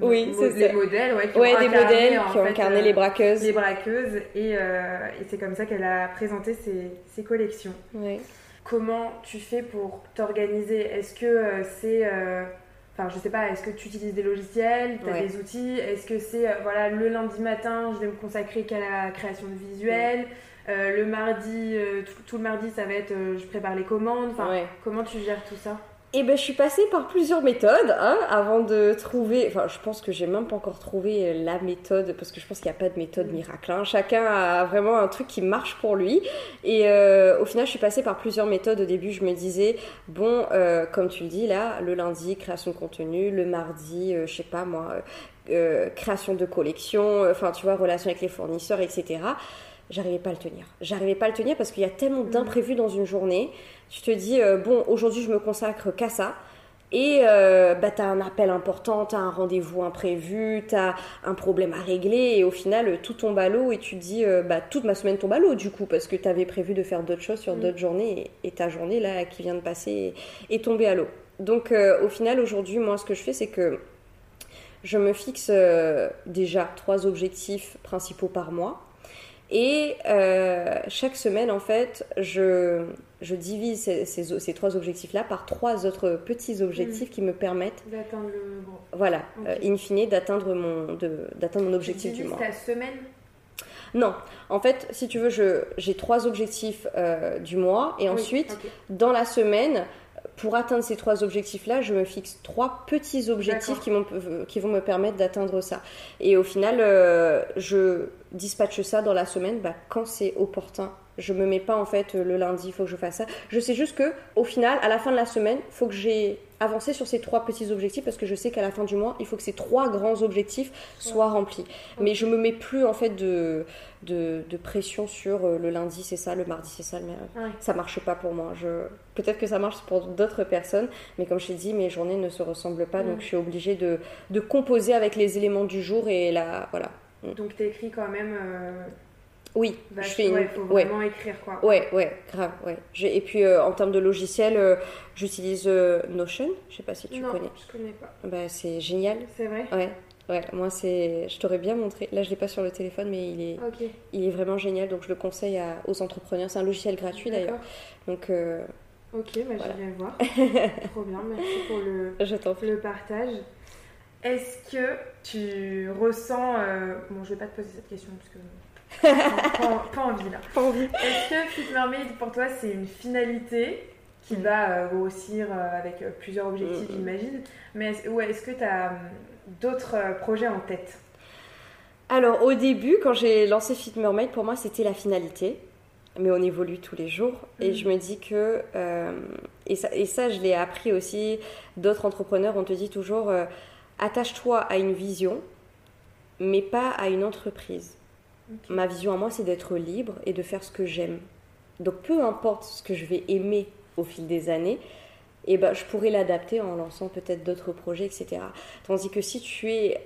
oui, c'est des modèles ouais, qui ont incarné, des modèles qui ont incarné les braqueuses. Les braqueuses et, et c'est comme ça qu'elle a présenté ses, ses collections. Oui comment tu fais pour t'organiser? Est-ce que euh, c'est. Euh, enfin, je sais pas, est-ce que tu utilises des logiciels, tu as des outils? Est-ce que c'est, euh, voilà, le lundi matin, je vais me consacrer qu'à la création de visuels? Le mardi, tout, le mardi, ça va être je prépare les commandes? Enfin, comment tu gères tout ça? Eh ben, je suis passée par plusieurs méthodes hein, avant de trouver. Enfin, je pense que j'ai même pas encore trouvé la méthode parce que je pense qu'il n'y a pas de méthode miracle. Hein. Chacun a vraiment un truc qui marche pour lui. Et euh, au final, je suis passée par plusieurs méthodes. Au début, je me disais bon, euh, comme tu le dis là, le lundi création de contenu, le mardi, euh, je sais pas moi, création de collection. Enfin, tu vois, relation avec les fournisseurs, etc j'arrivais pas à le tenir. J'arrivais pas à le tenir parce qu'il y a tellement mm. d'imprévus dans une journée. Tu te dis, euh, bon, aujourd'hui je me consacre qu'à ça. Et euh, bah, tu as un appel important, tu as un rendez-vous imprévu, tu as un problème à régler, et au final, tout tombe à l'eau, et tu te dis, euh, bah, toute ma semaine tombe à l'eau, du coup, parce que tu avais prévu de faire d'autres choses sur mm. d'autres journées, et, ta journée, là, qui vient de passer, est, tombée à l'eau. Donc, au final, aujourd'hui, moi, ce que je fais, c'est que je me fixe déjà trois objectifs principaux par mois. Et euh, chaque semaine, en fait, je, je divise ces, ces, trois objectifs-là par trois autres petits objectifs mm. qui me permettent d'atteindre le. Voilà, euh, in fine, d'atteindre mon, d'atteindre mon objectif du mois. ta semaine non, en fait, si tu veux, j'ai trois objectifs euh, du mois et ensuite, dans la semaine, pour atteindre ces trois objectifs-là, je me fixe trois petits objectifs qui, qui, vont me permettre d'atteindre ça. Et au final, euh, je dispatche ça dans la semaine bah, quand c'est opportun. Je me mets pas en fait le lundi, il faut que je fasse ça. Je sais juste que au final, à la fin de la semaine, il faut que j'ai avancé sur ces trois petits objectifs parce que je sais qu'à la fin du mois, il faut que ces trois grands objectifs soient remplis. Mais je me mets plus en fait de, de, pression sur euh, le lundi c'est ça, le mardi c'est ça. Mais ouais. ça marche pas pour moi. Je... Peut-être que ça marche pour d'autres personnes, mais comme je t'ai dit, mes journées ne se ressemblent pas, donc je suis obligée de, de, composer avec les éléments du jour et là, voilà. Donc tu écris quand même. Euh, oui, je fais une... faut vraiment écrire quoi. Ouais, ouais, grave, ouais. Et puis euh, en termes de logiciel, j'utilise Notion. Je sais pas si tu non, connais. je connais pas. Bah, c'est génial. C'est vrai? Ouais. Ouais, moi c'est, je t'aurais bien montré. Là, je l'ai pas sur le téléphone, mais il est, il est vraiment génial. Donc, je le conseille aux entrepreneurs. C'est un logiciel gratuit d'ailleurs. Donc, euh, ok, bah, je vais voir. Trop bien, merci pour le, le partage. Est-ce que tu ressens, euh, bon, je vais pas te poser cette question parce que pas, envie là. Pas envie. Est-ce que Fit Mermaid pour toi c'est une finalité qui mm. va euh, grossir avec plusieurs objectifs, mm, mm. j'imagine? Mais est-ce que tu as d'autres euh, projets en tête? Alors au début, quand j'ai lancé Fit Mermaid, pour moi c'était la finalité. Mais on évolue tous les jours. Et je me dis que, euh, et, ça, et, ça, je l'ai appris aussi, d'autres entrepreneurs, on te dit toujours, euh, attache-toi à une vision, mais pas à une entreprise. Ma vision à moi, c'est d'être libre et de faire ce que j'aime. Donc peu importe ce que je vais aimer au fil des années, et ben, je pourrais l'adapter en lançant peut-être d'autres projets, etc. Tandis que si tu es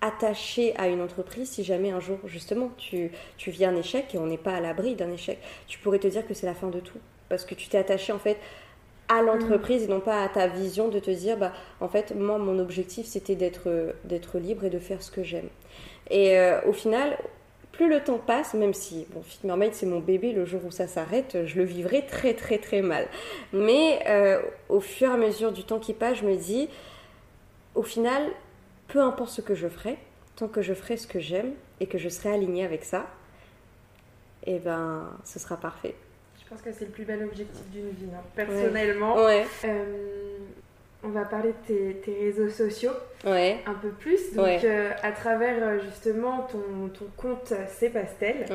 attaché à une entreprise, si jamais un jour, justement, tu, tu vis un échec, et on n'est pas à l'abri d'un échec, tu pourrais te dire que c'est la fin de tout. Parce que tu t'es attaché, en fait, à l'entreprise et non pas à ta vision de te dire, bah, en fait, moi, mon objectif, c'était d'être, d'être libre et de faire ce que j'aime. Et euh, au final, plus le temps passe, même si bon, Fit Mermaid c'est mon bébé, le jour où ça s'arrête, je le vivrai très très très mal. Mais euh, au fur et à mesure du temps qui passe, je me dis, au final, peu importe ce que je ferai, tant que je ferai ce que j'aime et que je serai alignée avec ça, et eh ben, ce sera parfait. Je pense que c'est le plus bel objectif d'une vie, hein. personnellement. Ouais. Euh, on va parler de tes, réseaux sociaux ouais. un peu plus. Donc, euh, à travers euh, justement ton, ton compte C'est Pastel,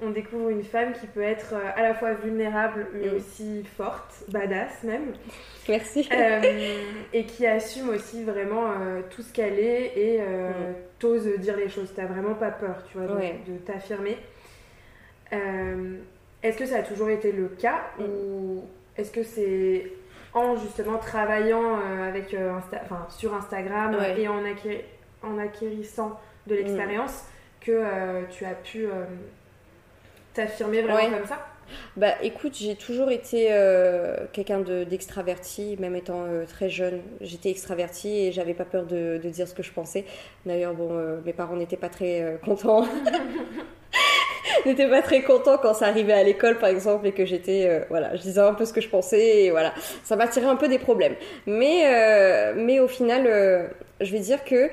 on découvre une femme qui peut être à la fois vulnérable, mais mm. aussi forte, badass même. Merci. et qui assume aussi vraiment tout ce qu'elle est et mm. t'ose dire les choses. T'as vraiment pas peur, tu vois, de, de t'affirmer. Est-ce que ça a toujours été le cas mm. ou est-ce que c'est en justement travaillant euh, avec, euh, sur Instagram et en, en, acquérissant de mm. l'expérience que euh, tu as pu t'affirmer vraiment comme ça bah écoute, j'ai toujours été quelqu'un d'extraverti, même étant très jeune. J'étais extraverti et j'avais pas peur de, de, dire ce que je pensais. D'ailleurs, bon, mes parents n'étaient pas très contents n'étais pas très content quand ça arrivait à l'école, par exemple, et que j'étais, euh, voilà, je disais un peu ce que je pensais, et voilà, ça m'attirait un peu des problèmes. Mais, euh, au final, euh, je vais dire que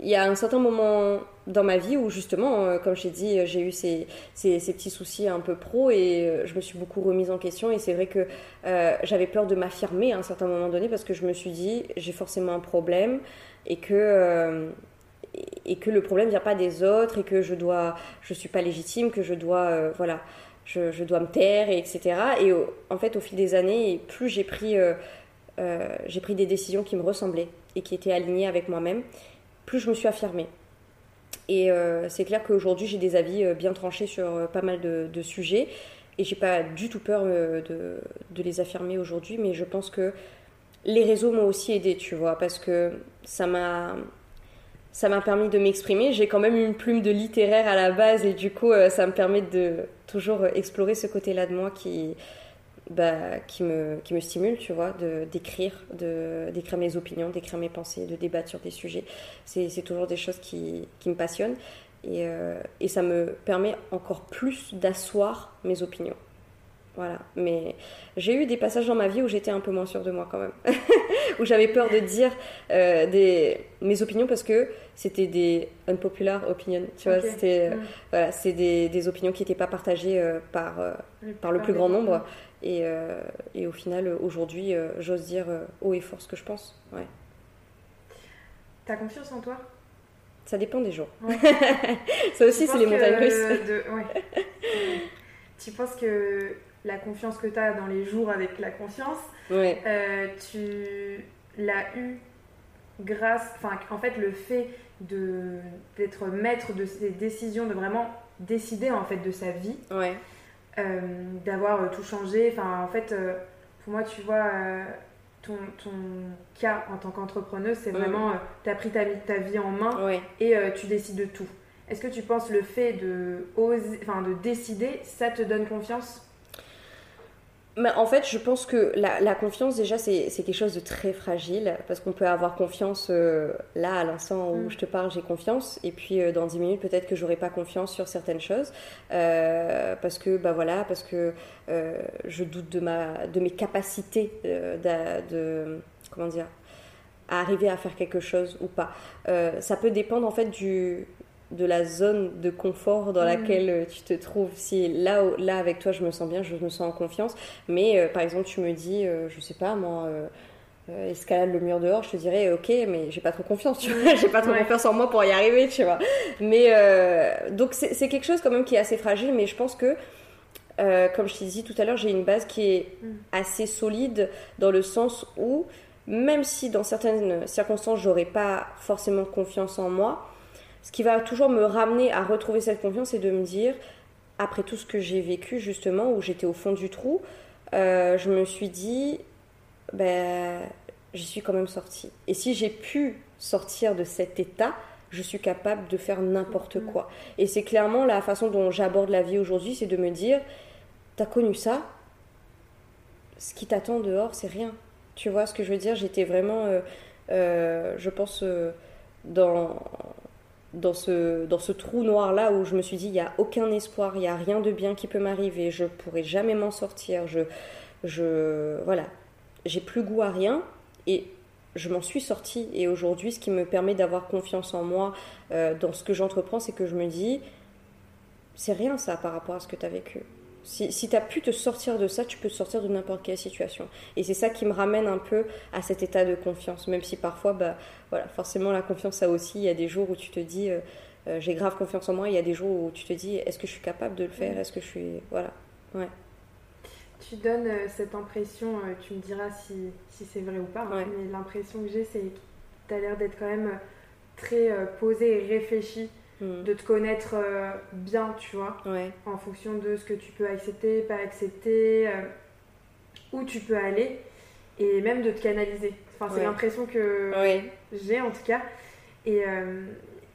il y a un certain moment dans ma vie où justement, comme je t'ai dit, j'ai eu ces, ces, ces, petits soucis un peu pro et je me suis beaucoup remise en question. Et c'est vrai que j'avais peur de m'affirmer à un certain moment donné parce que je me suis dit, j'ai forcément un problème et que et que le problème vient pas des autres et que je dois je suis pas légitime que je dois euh, voilà je, dois me taire et etc et en fait au fil des années plus j'ai pris euh, euh, j'ai pris des décisions qui me ressemblaient et qui étaient alignées avec moi-même plus je me suis affirmée. Et c'est clair qu'aujourd'hui j'ai des avis bien tranchés sur pas mal de, de sujets et j'ai pas du tout peur de, de les affirmer aujourd'hui mais je pense que les réseaux m'ont aussi aidé tu vois parce que ça m'a ça m'a permis de m'exprimer. J'ai quand même une plume de littéraire à la base et du coup, euh, ça me permet de toujours explorer ce côté-là de moi qui, bah, qui, me, qui me stimule, tu vois, d'écrire, d'écrire mes opinions, d'écrire mes pensées, de débattre sur des sujets. C'est, toujours des choses qui, qui me passionnent et, euh, et ça me permet encore plus d'asseoir mes opinions. Voilà. Mais j'ai eu des passages dans ma vie où j'étais un peu moins sûre de moi quand même. où j'avais peur de dire euh, des, mes opinions parce que c'était des unpopular opinions. Tu vois, c'était, euh, mm. voilà, c'est des, des, opinions qui n'étaient pas partagées euh, par, par le plus grand nombre. Et, et, au final, aujourd'hui, j'ose dire haut et fort ce que je pense. Ouais. T'as confiance en toi? Ça dépend des jours. Ça aussi, c'est les montagnes russes. tu penses que la confiance que tu as dans les jours avec la confiance, euh, tu l'as eu grâce, enfin en fait le fait de d'être maître de ses décisions, de vraiment décider en fait de sa vie, ouais. euh, d'avoir tout changé. Enfin en fait, euh, pour moi tu vois ton, ton, cas en tant qu'entrepreneuse, c'est vraiment tu as pris ta, ta, vie en main et tu décides de tout. Est-ce que tu penses le fait de oser, enfin de décider, ça te donne confiance? Mais en fait, je pense que la, confiance, déjà, c'est quelque chose de très fragile parce qu'on peut avoir confiance euh, là, à l'instant où mm. je te parle, j'ai confiance, et puis euh, dans 10 minutes, peut-être que j'aurai pas confiance sur certaines choses euh, parce que, bah voilà, parce que je doute de, ma, de mes capacités de, de, comment dire, à arriver à faire quelque chose ou pas. ça peut dépendre en fait du, de la zone de confort dans mm. laquelle euh, tu te trouves. Si là, là avec toi je me sens bien, je me sens en confiance, mais euh, par exemple tu me dis, euh, je sais pas moi, escalade le mur dehors, je te dirais ok, mais j'ai pas trop confiance, tu vois, j'ai pas trop confiance en moi pour y arriver, tu vois. Mais donc c'est quelque chose quand même qui est assez fragile, mais je pense que comme je t'ai dit tout à l'heure, j'ai une base qui est mm. assez solide dans le sens où même si dans certaines circonstances j'aurais pas forcément confiance en moi, ce qui va toujours me ramener à retrouver cette confiance et de me dire, après tout ce que j'ai vécu justement, où j'étais au fond du trou, euh, je me suis dit, ben, j'y suis quand même sortie. Et si j'ai pu sortir de cet état, je suis capable de faire n'importe mm. quoi. Et c'est clairement la façon dont j'aborde la vie aujourd'hui, c'est de me dire, t'as connu ça, ce qui t'attend dehors, c'est rien. Tu vois ce que je veux dire? J'étais vraiment, euh, euh, je pense, dans dans ce, dans ce trou noir là où je me suis dit il n'y a aucun espoir, il n'y a rien de bien qui peut m'arriver, je pourrai jamais m'en sortir, je, je voilà, j'ai plus goût à rien et je m'en suis sortie et aujourd'hui ce qui me permet d'avoir confiance en moi euh, dans ce que j'entreprends c'est que je me dis c'est rien ça par rapport à ce que tu as vécu. Si, si tu as pu te sortir de ça, tu peux te sortir de n'importe quelle situation. Et c'est ça qui me ramène un peu à cet état de confiance, même si parfois, bah, voilà, forcément, la confiance, ça aussi, il y a des jours où tu te dis, euh, euh, j'ai grave confiance en moi, il y a des jours où tu te dis, est-ce que je suis capable de le faire, mm. est-ce que je suis... Voilà, ouais. Tu donnes euh, cette impression, tu me diras si, si c'est vrai ou pas, hein, mais l'impression que j'ai, c'est que tu as l'air d'être quand même très posé et réfléchi Mm. de te connaître euh, bien, tu vois, en fonction de ce que tu peux accepter, pas accepter, euh, où tu peux aller, et même de te canaliser. Enfin, c'est l'impression que j'ai en tout cas. Et, euh,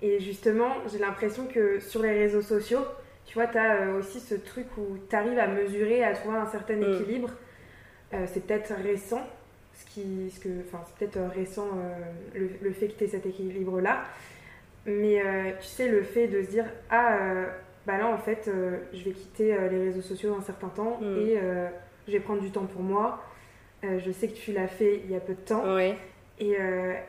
et justement, j'ai l'impression que sur les réseaux sociaux, tu vois, tu as aussi ce truc où tu arrives à mesurer, à trouver un certain mm. équilibre. c'est peut-être récent, ce qui, ce que, enfin, c'est peut-être récent le, le, fait que tu aies cet équilibre-là. Mais euh, tu sais, le fait de se dire, ah, euh, bah là, en fait, euh, je vais quitter les réseaux sociaux un certain temps mm. et je vais prendre du temps pour moi. je sais que tu l'as fait il y a peu de temps. Et,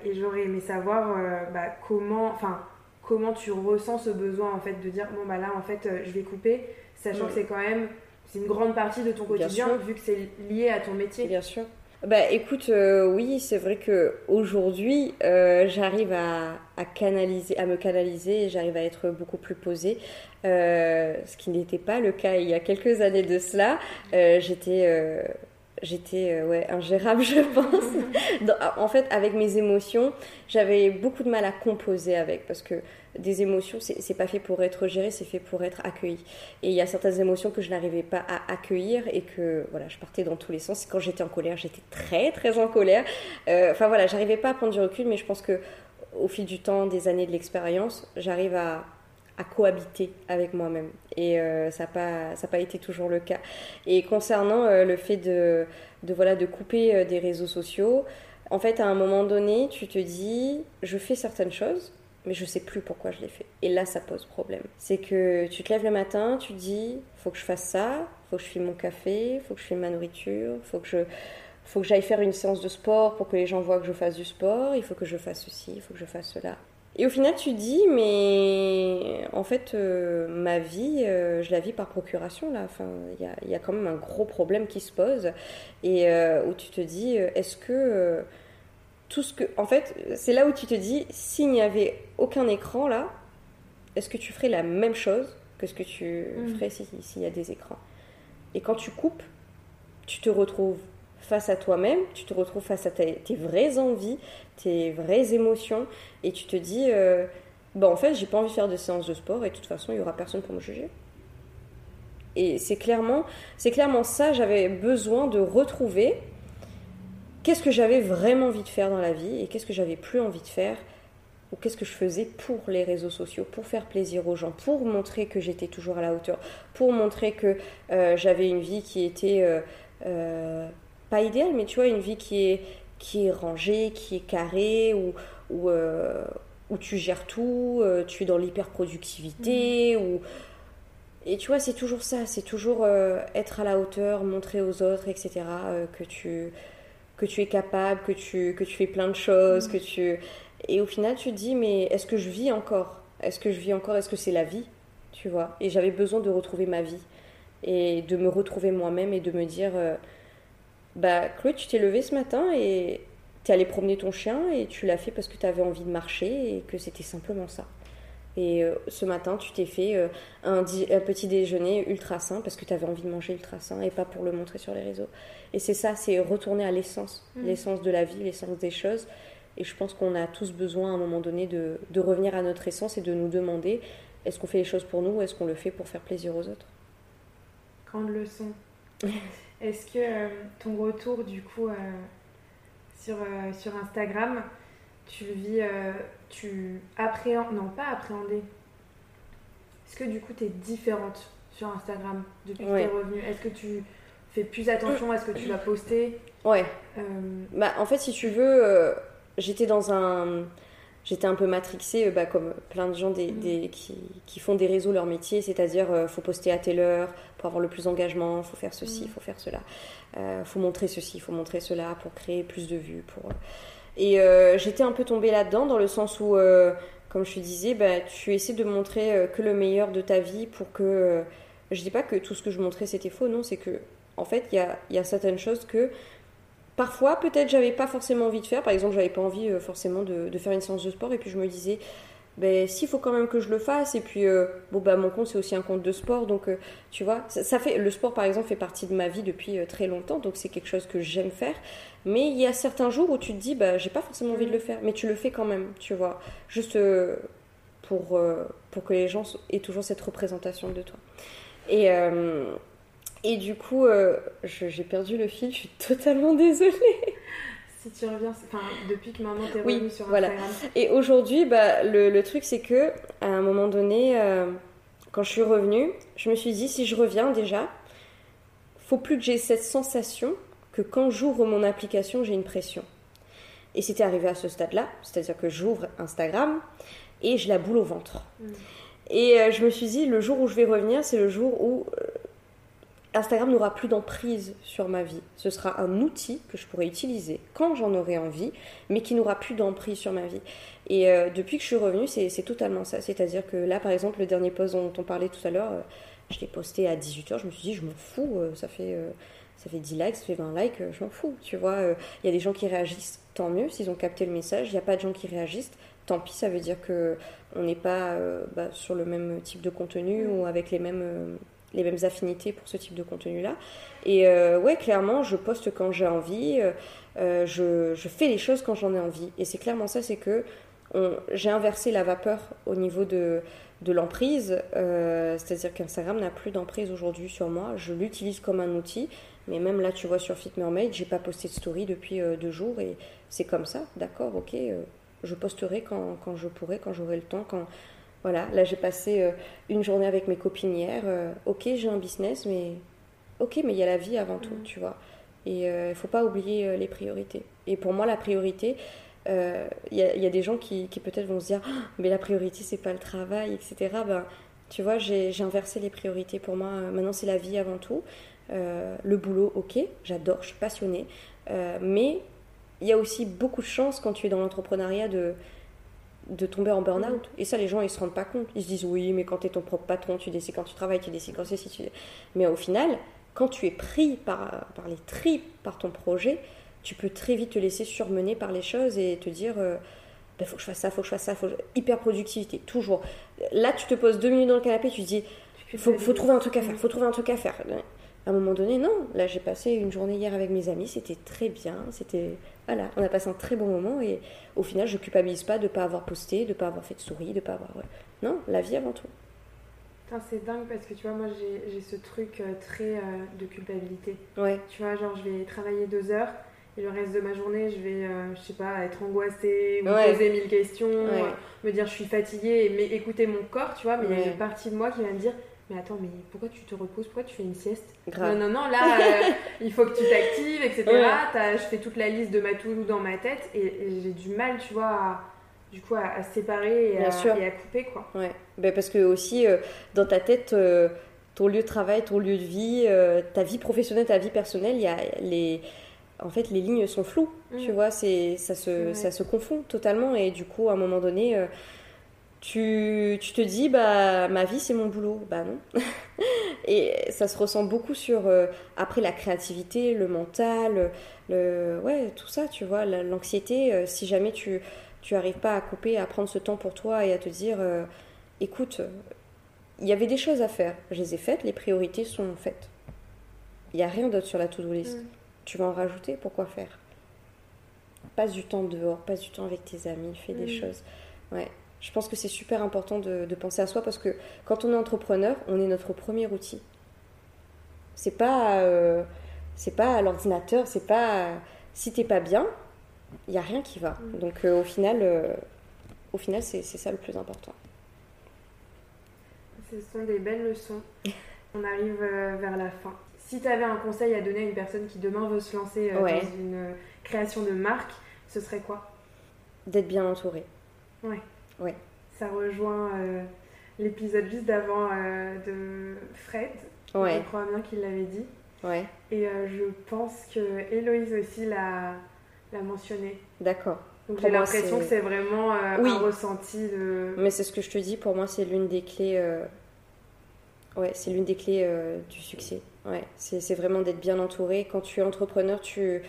et j'aurais aimé savoir bah, comment, enfin, comment tu ressens ce besoin, en fait, de dire, bon, bah là, en fait, je vais couper, sachant mm. que c'est quand même, c'est une grande partie de ton quotidien, vu que c'est lié à ton métier. Bien sûr. Bah écoute, euh, oui, c'est vrai que aujourd'hui, euh, j'arrive à, canaliser, à me canaliser et j'arrive à être beaucoup plus posée, euh, ce qui n'était pas le cas il y a quelques années de cela. j'étais j'étais ouais, ingérable, je pense. en fait, avec mes émotions, j'avais beaucoup de mal à composer avec parce que des émotions, c'est pas fait pour être géré, c'est fait pour être accueilli. Et il y a certaines émotions que je n'arrivais pas à accueillir et que voilà, je partais dans tous les sens. Quand j'étais en colère, j'étais très très en colère. Euh, enfin voilà, j'arrivais pas à prendre du recul, mais je pense que au fil du temps, des années de l'expérience, j'arrive à, à, cohabiter avec moi-même. Et euh, ça n'a pas, pas été toujours le cas. Et concernant euh, le fait de, de, voilà, de couper des réseaux sociaux, en fait, à un moment donné, tu te dis, je fais certaines choses mais je sais plus pourquoi je l'ai fait. Et là, ça pose problème. C'est que tu te lèves le matin, tu te dis, faut que je fasse ça, faut que je filme mon café, faut que je filme ma nourriture, faut que je faut que j'aille faire une séance de sport pour que les gens voient que je fasse du sport, il faut que je fasse ceci, il faut que je fasse cela. Et au final, tu dis, mais en fait, euh, ma vie, euh, je la vis par procuration, là. Enfin, il y a, y a, quand même un gros problème qui se pose. Et euh, où tu te dis, est-ce que tout ce que. En fait, c'est là où tu te dis, s'il n'y avait aucun écran là, est-ce que tu ferais la même chose que ce que tu mm. ferais s'il y a des écrans? Et quand tu coupes, tu te retrouves face à toi-même, tu te retrouves face à tes, vraies envies, tes vraies émotions, et tu te dis, euh, bah en fait, j'ai pas envie de faire de séances de sport, et de toute façon, il y aura personne pour me juger. Et c'est clairement, c'est clairement ça, j'avais besoin de retrouver qu'est-ce que j'avais vraiment envie de faire dans la vie et qu'est-ce que j'avais plus envie de faire ou qu'est-ce que je faisais pour les réseaux sociaux, pour faire plaisir aux gens, pour montrer que j'étais toujours à la hauteur, pour montrer que euh, j'avais une vie qui était euh, pas idéale, mais tu vois, une vie qui est, qui est rangée, qui est carrée, où, où, où tu gères tout, tu es dans l'hyper-productivité, mmh. Et tu vois, c'est toujours ça, c'est toujours être à la hauteur, montrer aux autres, etc., que tu que tu es capable, que tu, que tu fais plein de choses, que tu... Et au final, tu te dis, mais est-ce que je vis encore? Est-ce que je vis encore? Est-ce que c'est la vie? Tu vois? Et j'avais besoin de retrouver ma vie et de me retrouver moi-même et de me dire, euh, bah Chloé, tu t'es levée ce matin et tu es allé promener ton chien et tu l'as fait parce que tu avais envie de marcher et que c'était simplement ça. Et euh, ce matin, tu t'es fait euh, un, un, petit déjeuner ultra sain parce que tu avais envie de manger ultra sain et pas pour le montrer sur les réseaux. Et c'est ça, c'est retourner à l'essence, mm. l'essence de la vie, l'essence des choses. Et je pense qu'on a tous besoin à un moment donné de, de revenir à notre essence et de nous demander est-ce qu'on fait les choses pour nous ou est-ce qu'on le fait pour faire plaisir aux autres? Grande leçon. est-ce que euh, ton retour du coup sur, sur Instagram, tu le vis, euh, tu appréhendes, non pas appréhender. Est-ce que du coup tu es différente sur Instagram depuis que tu es revenue? Est-ce que tu fais plus attention à ce que tu vas poster? Ouais. Euh, bah, en fait, si tu veux, euh, j'étais dans un. J'étais un peu matrixée, bah, comme plein de gens des, mm. des, qui, qui, font des réseaux leur métier, c'est-à-dire faut poster à telle heure pour avoir le plus d'engagement, faut faire ceci, il mm. faut faire cela, faut montrer ceci, faut montrer cela pour créer plus de vues. Pour... Et euh, j'étais un peu tombée là-dedans, dans le sens où, euh, comme je te disais, bah, tu essaies de montrer euh, que le meilleur de ta vie pour que je dis pas que tout ce que je montrais c'était faux, non, c'est que en fait, il y a, y a, certaines choses que parfois, peut-être, j'avais pas forcément envie de faire. Par exemple, j'avais pas envie euh, forcément de, de, faire une séance de sport, et puis je me disais, ben, s'il faut quand même que je le fasse, et puis, euh, bon, bah, mon compte, c'est aussi un compte de sport, donc, euh, tu vois, ça, fait, le sport, par exemple, fait partie de ma vie depuis très longtemps, donc c'est quelque chose que j'aime faire. Mais il y a certains jours où tu te dis, bah, j'ai pas forcément envie de le faire, mais tu le fais quand même, tu vois, juste pour, pour que les gens aient toujours cette représentation de toi. Et, et du coup, euh, j'ai perdu le fil, je suis totalement désolée. Si tu reviens, enfin, depuis que maman t'est revenue sur Instagram. Voilà. Et aujourd'hui, bah, le, le, truc, c'est que à un moment donné, euh, quand je suis revenue, je me suis dit, si je reviens déjà, faut plus que j'ai cette sensation que quand j'ouvre mon application, j'ai une pression. Et c'était arrivé à ce stade-là, c'est-à-dire que j'ouvre Instagram et je la boule au ventre. Mm. Et euh, je me suis dit, le jour où je vais revenir, c'est le jour où Instagram n'aura plus d'emprise sur ma vie. Ce sera un outil que je pourrai utiliser quand j'en aurai envie, mais qui n'aura plus d'emprise sur ma vie. Et euh, depuis que je suis revenue, c'est totalement ça. C'est-à-dire que là, par exemple, le dernier post dont on parlait tout à l'heure, euh, je l'ai posté à 18h, je me suis dit, je m'en fous, euh, ça fait... ça fait 10 likes, ça fait 20 likes, je m'en fous, tu vois. Il y a des gens qui réagissent, tant mieux, s'ils ont capté le message. Il n'y a pas de gens qui réagissent, tant pis, ça veut dire que on n'est pas bah, sur le même type de contenu ou avec les mêmes les mêmes affinités pour ce type de contenu-là. Et euh, ouais, clairement, je poste quand j'ai envie, euh, euh, je, je, fais les choses quand j'en ai envie. Et c'est clairement ça, c'est que j'ai inversé la vapeur au niveau de, de l'emprise, c'est-à-dire qu'Instagram n'a plus d'emprise aujourd'hui sur moi. Je l'utilise comme un outil, mais même là, tu vois, sur Fit Mermaid, j'ai pas posté de story depuis deux jours et c'est comme ça, d'accord, ok, je posterai quand, quand, je pourrai, quand j'aurai le temps, quand, voilà, là j'ai passé euh, une journée avec mes copines hier. Euh, ok, j'ai un business, mais ok, mais il y a la vie avant tout, mm. tu vois. Et il euh, ne faut pas oublier les priorités. Et pour moi, la priorité, il y, y, a des gens qui, qui peut-être vont se dire, ah, mais la priorité, c'est pas le travail, etc. Ben, tu vois, j'ai inversé les priorités. Pour moi, maintenant, c'est la vie avant tout. le boulot, ok, j'adore, je suis passionnée. mais il y a aussi beaucoup de chance quand tu es dans l'entrepreneuriat de de tomber en burn-out. Mm. Et ça, les gens, ils se rendent pas compte. Ils se disent, oui, mais quand tu es ton propre patron, tu décides quand tu travailles, tu décides quand c'est si tu... Mais au final, quand tu es pris par, par les tripes, par ton projet, tu peux très vite te laisser surmener par les choses et te dire, il euh, ben, faut que je fasse ça, faut que je fasse ça, faut hyper productivité, toujours. Là, tu te poses deux minutes dans le canapé, tu te dis, faut, faut trouver un truc à faire, faut trouver un truc à faire à un moment donné, non. Là, j'ai passé une journée hier avec mes amis, c'était très bien, c'était voilà, on a passé un très bon moment et au final, je culpabilise pas de ne pas avoir posté, de ne pas avoir fait de souris, de pas avoir non, la vie avant tout. c'est dingue parce que tu vois, moi j'ai ce truc euh, très euh, de culpabilité. Ouais. Tu vois, genre je vais travailler deux heures et le reste de ma journée, je vais, euh, je sais pas, être angoissée, me poser mille questions, me dire je suis fatiguée, mais écouter mon corps, tu vois, mais il y a une partie de moi qui va me dire mais attends, mais pourquoi tu te reposes? Pourquoi tu fais une sieste? Non, non, non, là, euh, il faut que tu t'actives, etc. Je fais toute la liste de ma to dans ma tête et, j'ai du mal, tu vois, à, du coup, à, séparer et à, et à, couper, quoi. Ouais, ben, parce que aussi, euh, dans ta tête, euh, ton lieu de travail, ton lieu de vie, ta vie professionnelle, ta vie personnelle, il y a les... En fait, les lignes sont floues, tu mm. vois, c'est, ça, se, ça se confond totalement et du coup, à un moment donné tu, tu, te dis bah ma vie c'est mon boulot. Bah non. Et ça se ressent beaucoup sur euh, après la créativité le mental le ouais tout ça tu vois l'anxiété euh, si jamais tu tu arrives pas à couper à prendre ce temps pour toi et à te dire euh, écoute il y avait des choses à faire. Je les ai faites les priorités sont faites. Il y a rien d'autre sur la to-do list. Mm. tu vas en rajouter pourquoi faire? Passe du temps dehors passe du temps avec tes amis fais des mm. choses. Ouais je pense que c'est super important de, penser à soi parce que quand on est entrepreneur, on est notre premier outil. C'est pas, euh, c'est pas l'ordinateur, c'est pas. Si t'es pas bien, il n'y a rien qui va. Mm. Donc euh, au final, euh, au final c'est, ça le plus important. Ce sont des belles leçons. on arrive vers la fin. Si tu avais un conseil à donner à une personne qui demain veut se lancer dans une création de marque, ce serait quoi? D'être bien entouré. Ouais. Ouais. Ça rejoint euh, l'épisode juste d'avant euh, de Fred. Ouais. Je crois bien qu'il l'avait dit. Ouais. Et euh, je pense que Héloïse aussi l'a, mentionné. D'accord. Donc j'ai l'impression que c'est vraiment un ressenti de. Mais c'est ce que je te dis, pour moi, c'est l'une des clés ouais, c'est l'une des clés du succès. Ouais, c'est vraiment d'être bien entouré. Quand tu es entrepreneur, tu,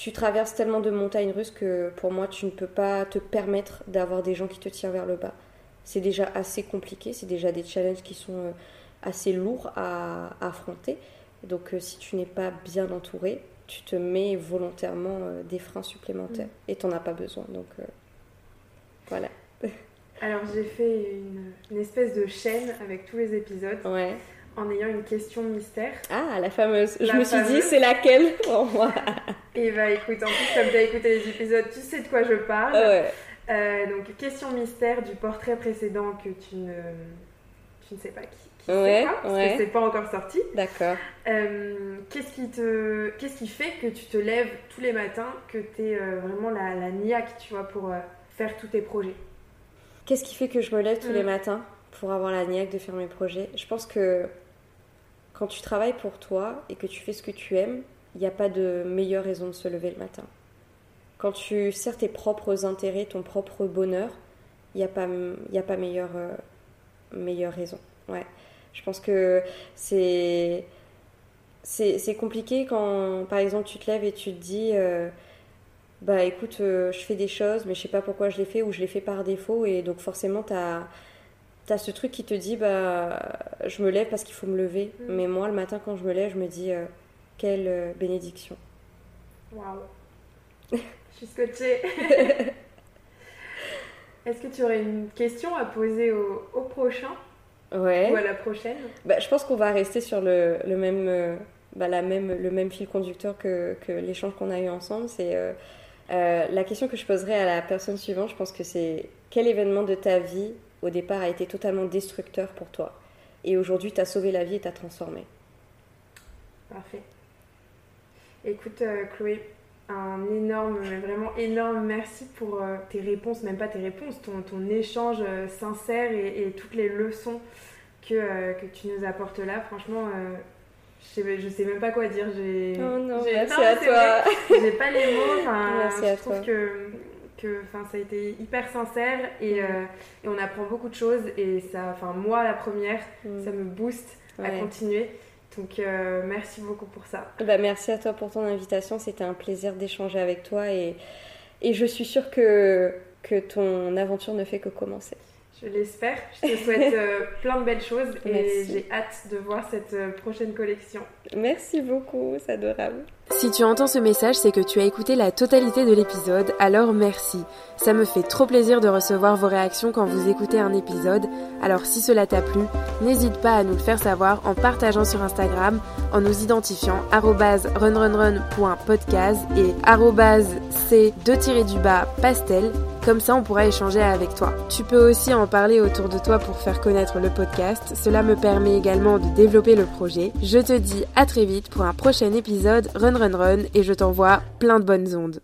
tu traverses tellement de montagnes russes que pour moi, tu ne peux pas te permettre d'avoir des gens qui te tirent vers le bas. C'est déjà assez compliqué, c'est déjà des challenges qui sont assez lourds à, affronter. Donc si tu n'es pas bien entouré, tu te mets volontairement des freins supplémentaires mm. et tu n'en as pas besoin. Donc voilà. Alors j'ai fait une, espèce de chaîne avec tous les épisodes. En ayant une question mystère. Ah, la fameuse. Je me suis dit, c'est laquelle pour moi Et bah écoute, en plus, comme tu as écouté les épisodes, tu sais de quoi je parle. Euh, donc, question mystère du portrait précédent que tu ne, tu ne sais pas qui, qui ouais, pas, parce que c'est pas encore sorti. D'accord. Euh, qu'est-ce qui te, qu'est-ce qui fait que tu te lèves tous les matins, que tu es euh, vraiment la, la niaque, tu vois, pour faire tous tes projets? Qu'est-ce qui fait que je me lève tous les mm. matins? Pour avoir la niaque de faire mes projets Je pense que quand tu travailles pour toi et que tu fais ce que tu aimes, il n'y a pas de meilleure raison de se lever le matin. Quand tu sers tes propres intérêts, ton propre bonheur, il n'y a pas, y pas meilleure, euh, meilleure raison. Ouais. Je pense que c'est, compliqué quand, par exemple, tu te lèves et tu te dis... Euh, bah écoute, euh, je fais des choses, mais je sais pas pourquoi je les fais ou je les fais par défaut. Et donc forcément, tu as, as, ce truc qui te dit, bah je me lève parce qu'il faut me lever. Mm. Mais moi, le matin, quand je me lève, je me dis, euh, quelle euh, bénédiction. Waouh. je suis scotchée. Est-ce que tu aurais une question à poser au, au prochain Ouais. Ou à la prochaine? Bah, Je pense qu'on va rester sur le, le même... Bah, la même, le même fil conducteur que, que l'échange qu'on a eu ensemble, c'est euh, la question que je poserai à la personne suivante, je pense que c'est quel événement de ta vie au départ a été totalement destructeur pour toi et aujourd'hui t'as sauvé la vie et t'as transformé Parfait. Écoute euh, Chloé, un énorme, vraiment énorme merci pour euh, tes réponses, même pas tes réponses, ton, ton échange sincère et, toutes les leçons que, que, tu nous apportes là. Franchement, je sais, je sais même pas quoi dire. J'ai, oh non, merci à toi. J'ai pas les mots. merci je trouve que que ça a été hyper sincère et, mm. euh, et, on apprend beaucoup de choses et ça, moi la première, mm. ça me booste à continuer. Donc euh, merci beaucoup pour ça. Bah, merci à toi pour ton invitation. C'était un plaisir d'échanger avec toi et, et je suis sûre que, que ton aventure ne fait que commencer. Je l'espère. Je te souhaite euh, plein de belles choses et j'ai hâte de voir cette euh, prochaine collection. Merci beaucoup, c'est adorable. Si tu entends ce message, c'est que tu as écouté la totalité de l'épisode, alors merci. Ça me fait trop plaisir de recevoir vos réactions quand vous écoutez un épisode, alors si cela t'a plu, n'hésite pas à nous le faire savoir en partageant sur Instagram, en nous identifiant runrunrun.podcast et c2-pastel, comme ça on pourra échanger avec toi. Tu peux aussi en parler autour de toi pour faire connaître le podcast, cela me permet également de développer le projet. Je te dis à très vite pour un prochain épisode Run Run Run et je t'envoie plein de bonnes ondes.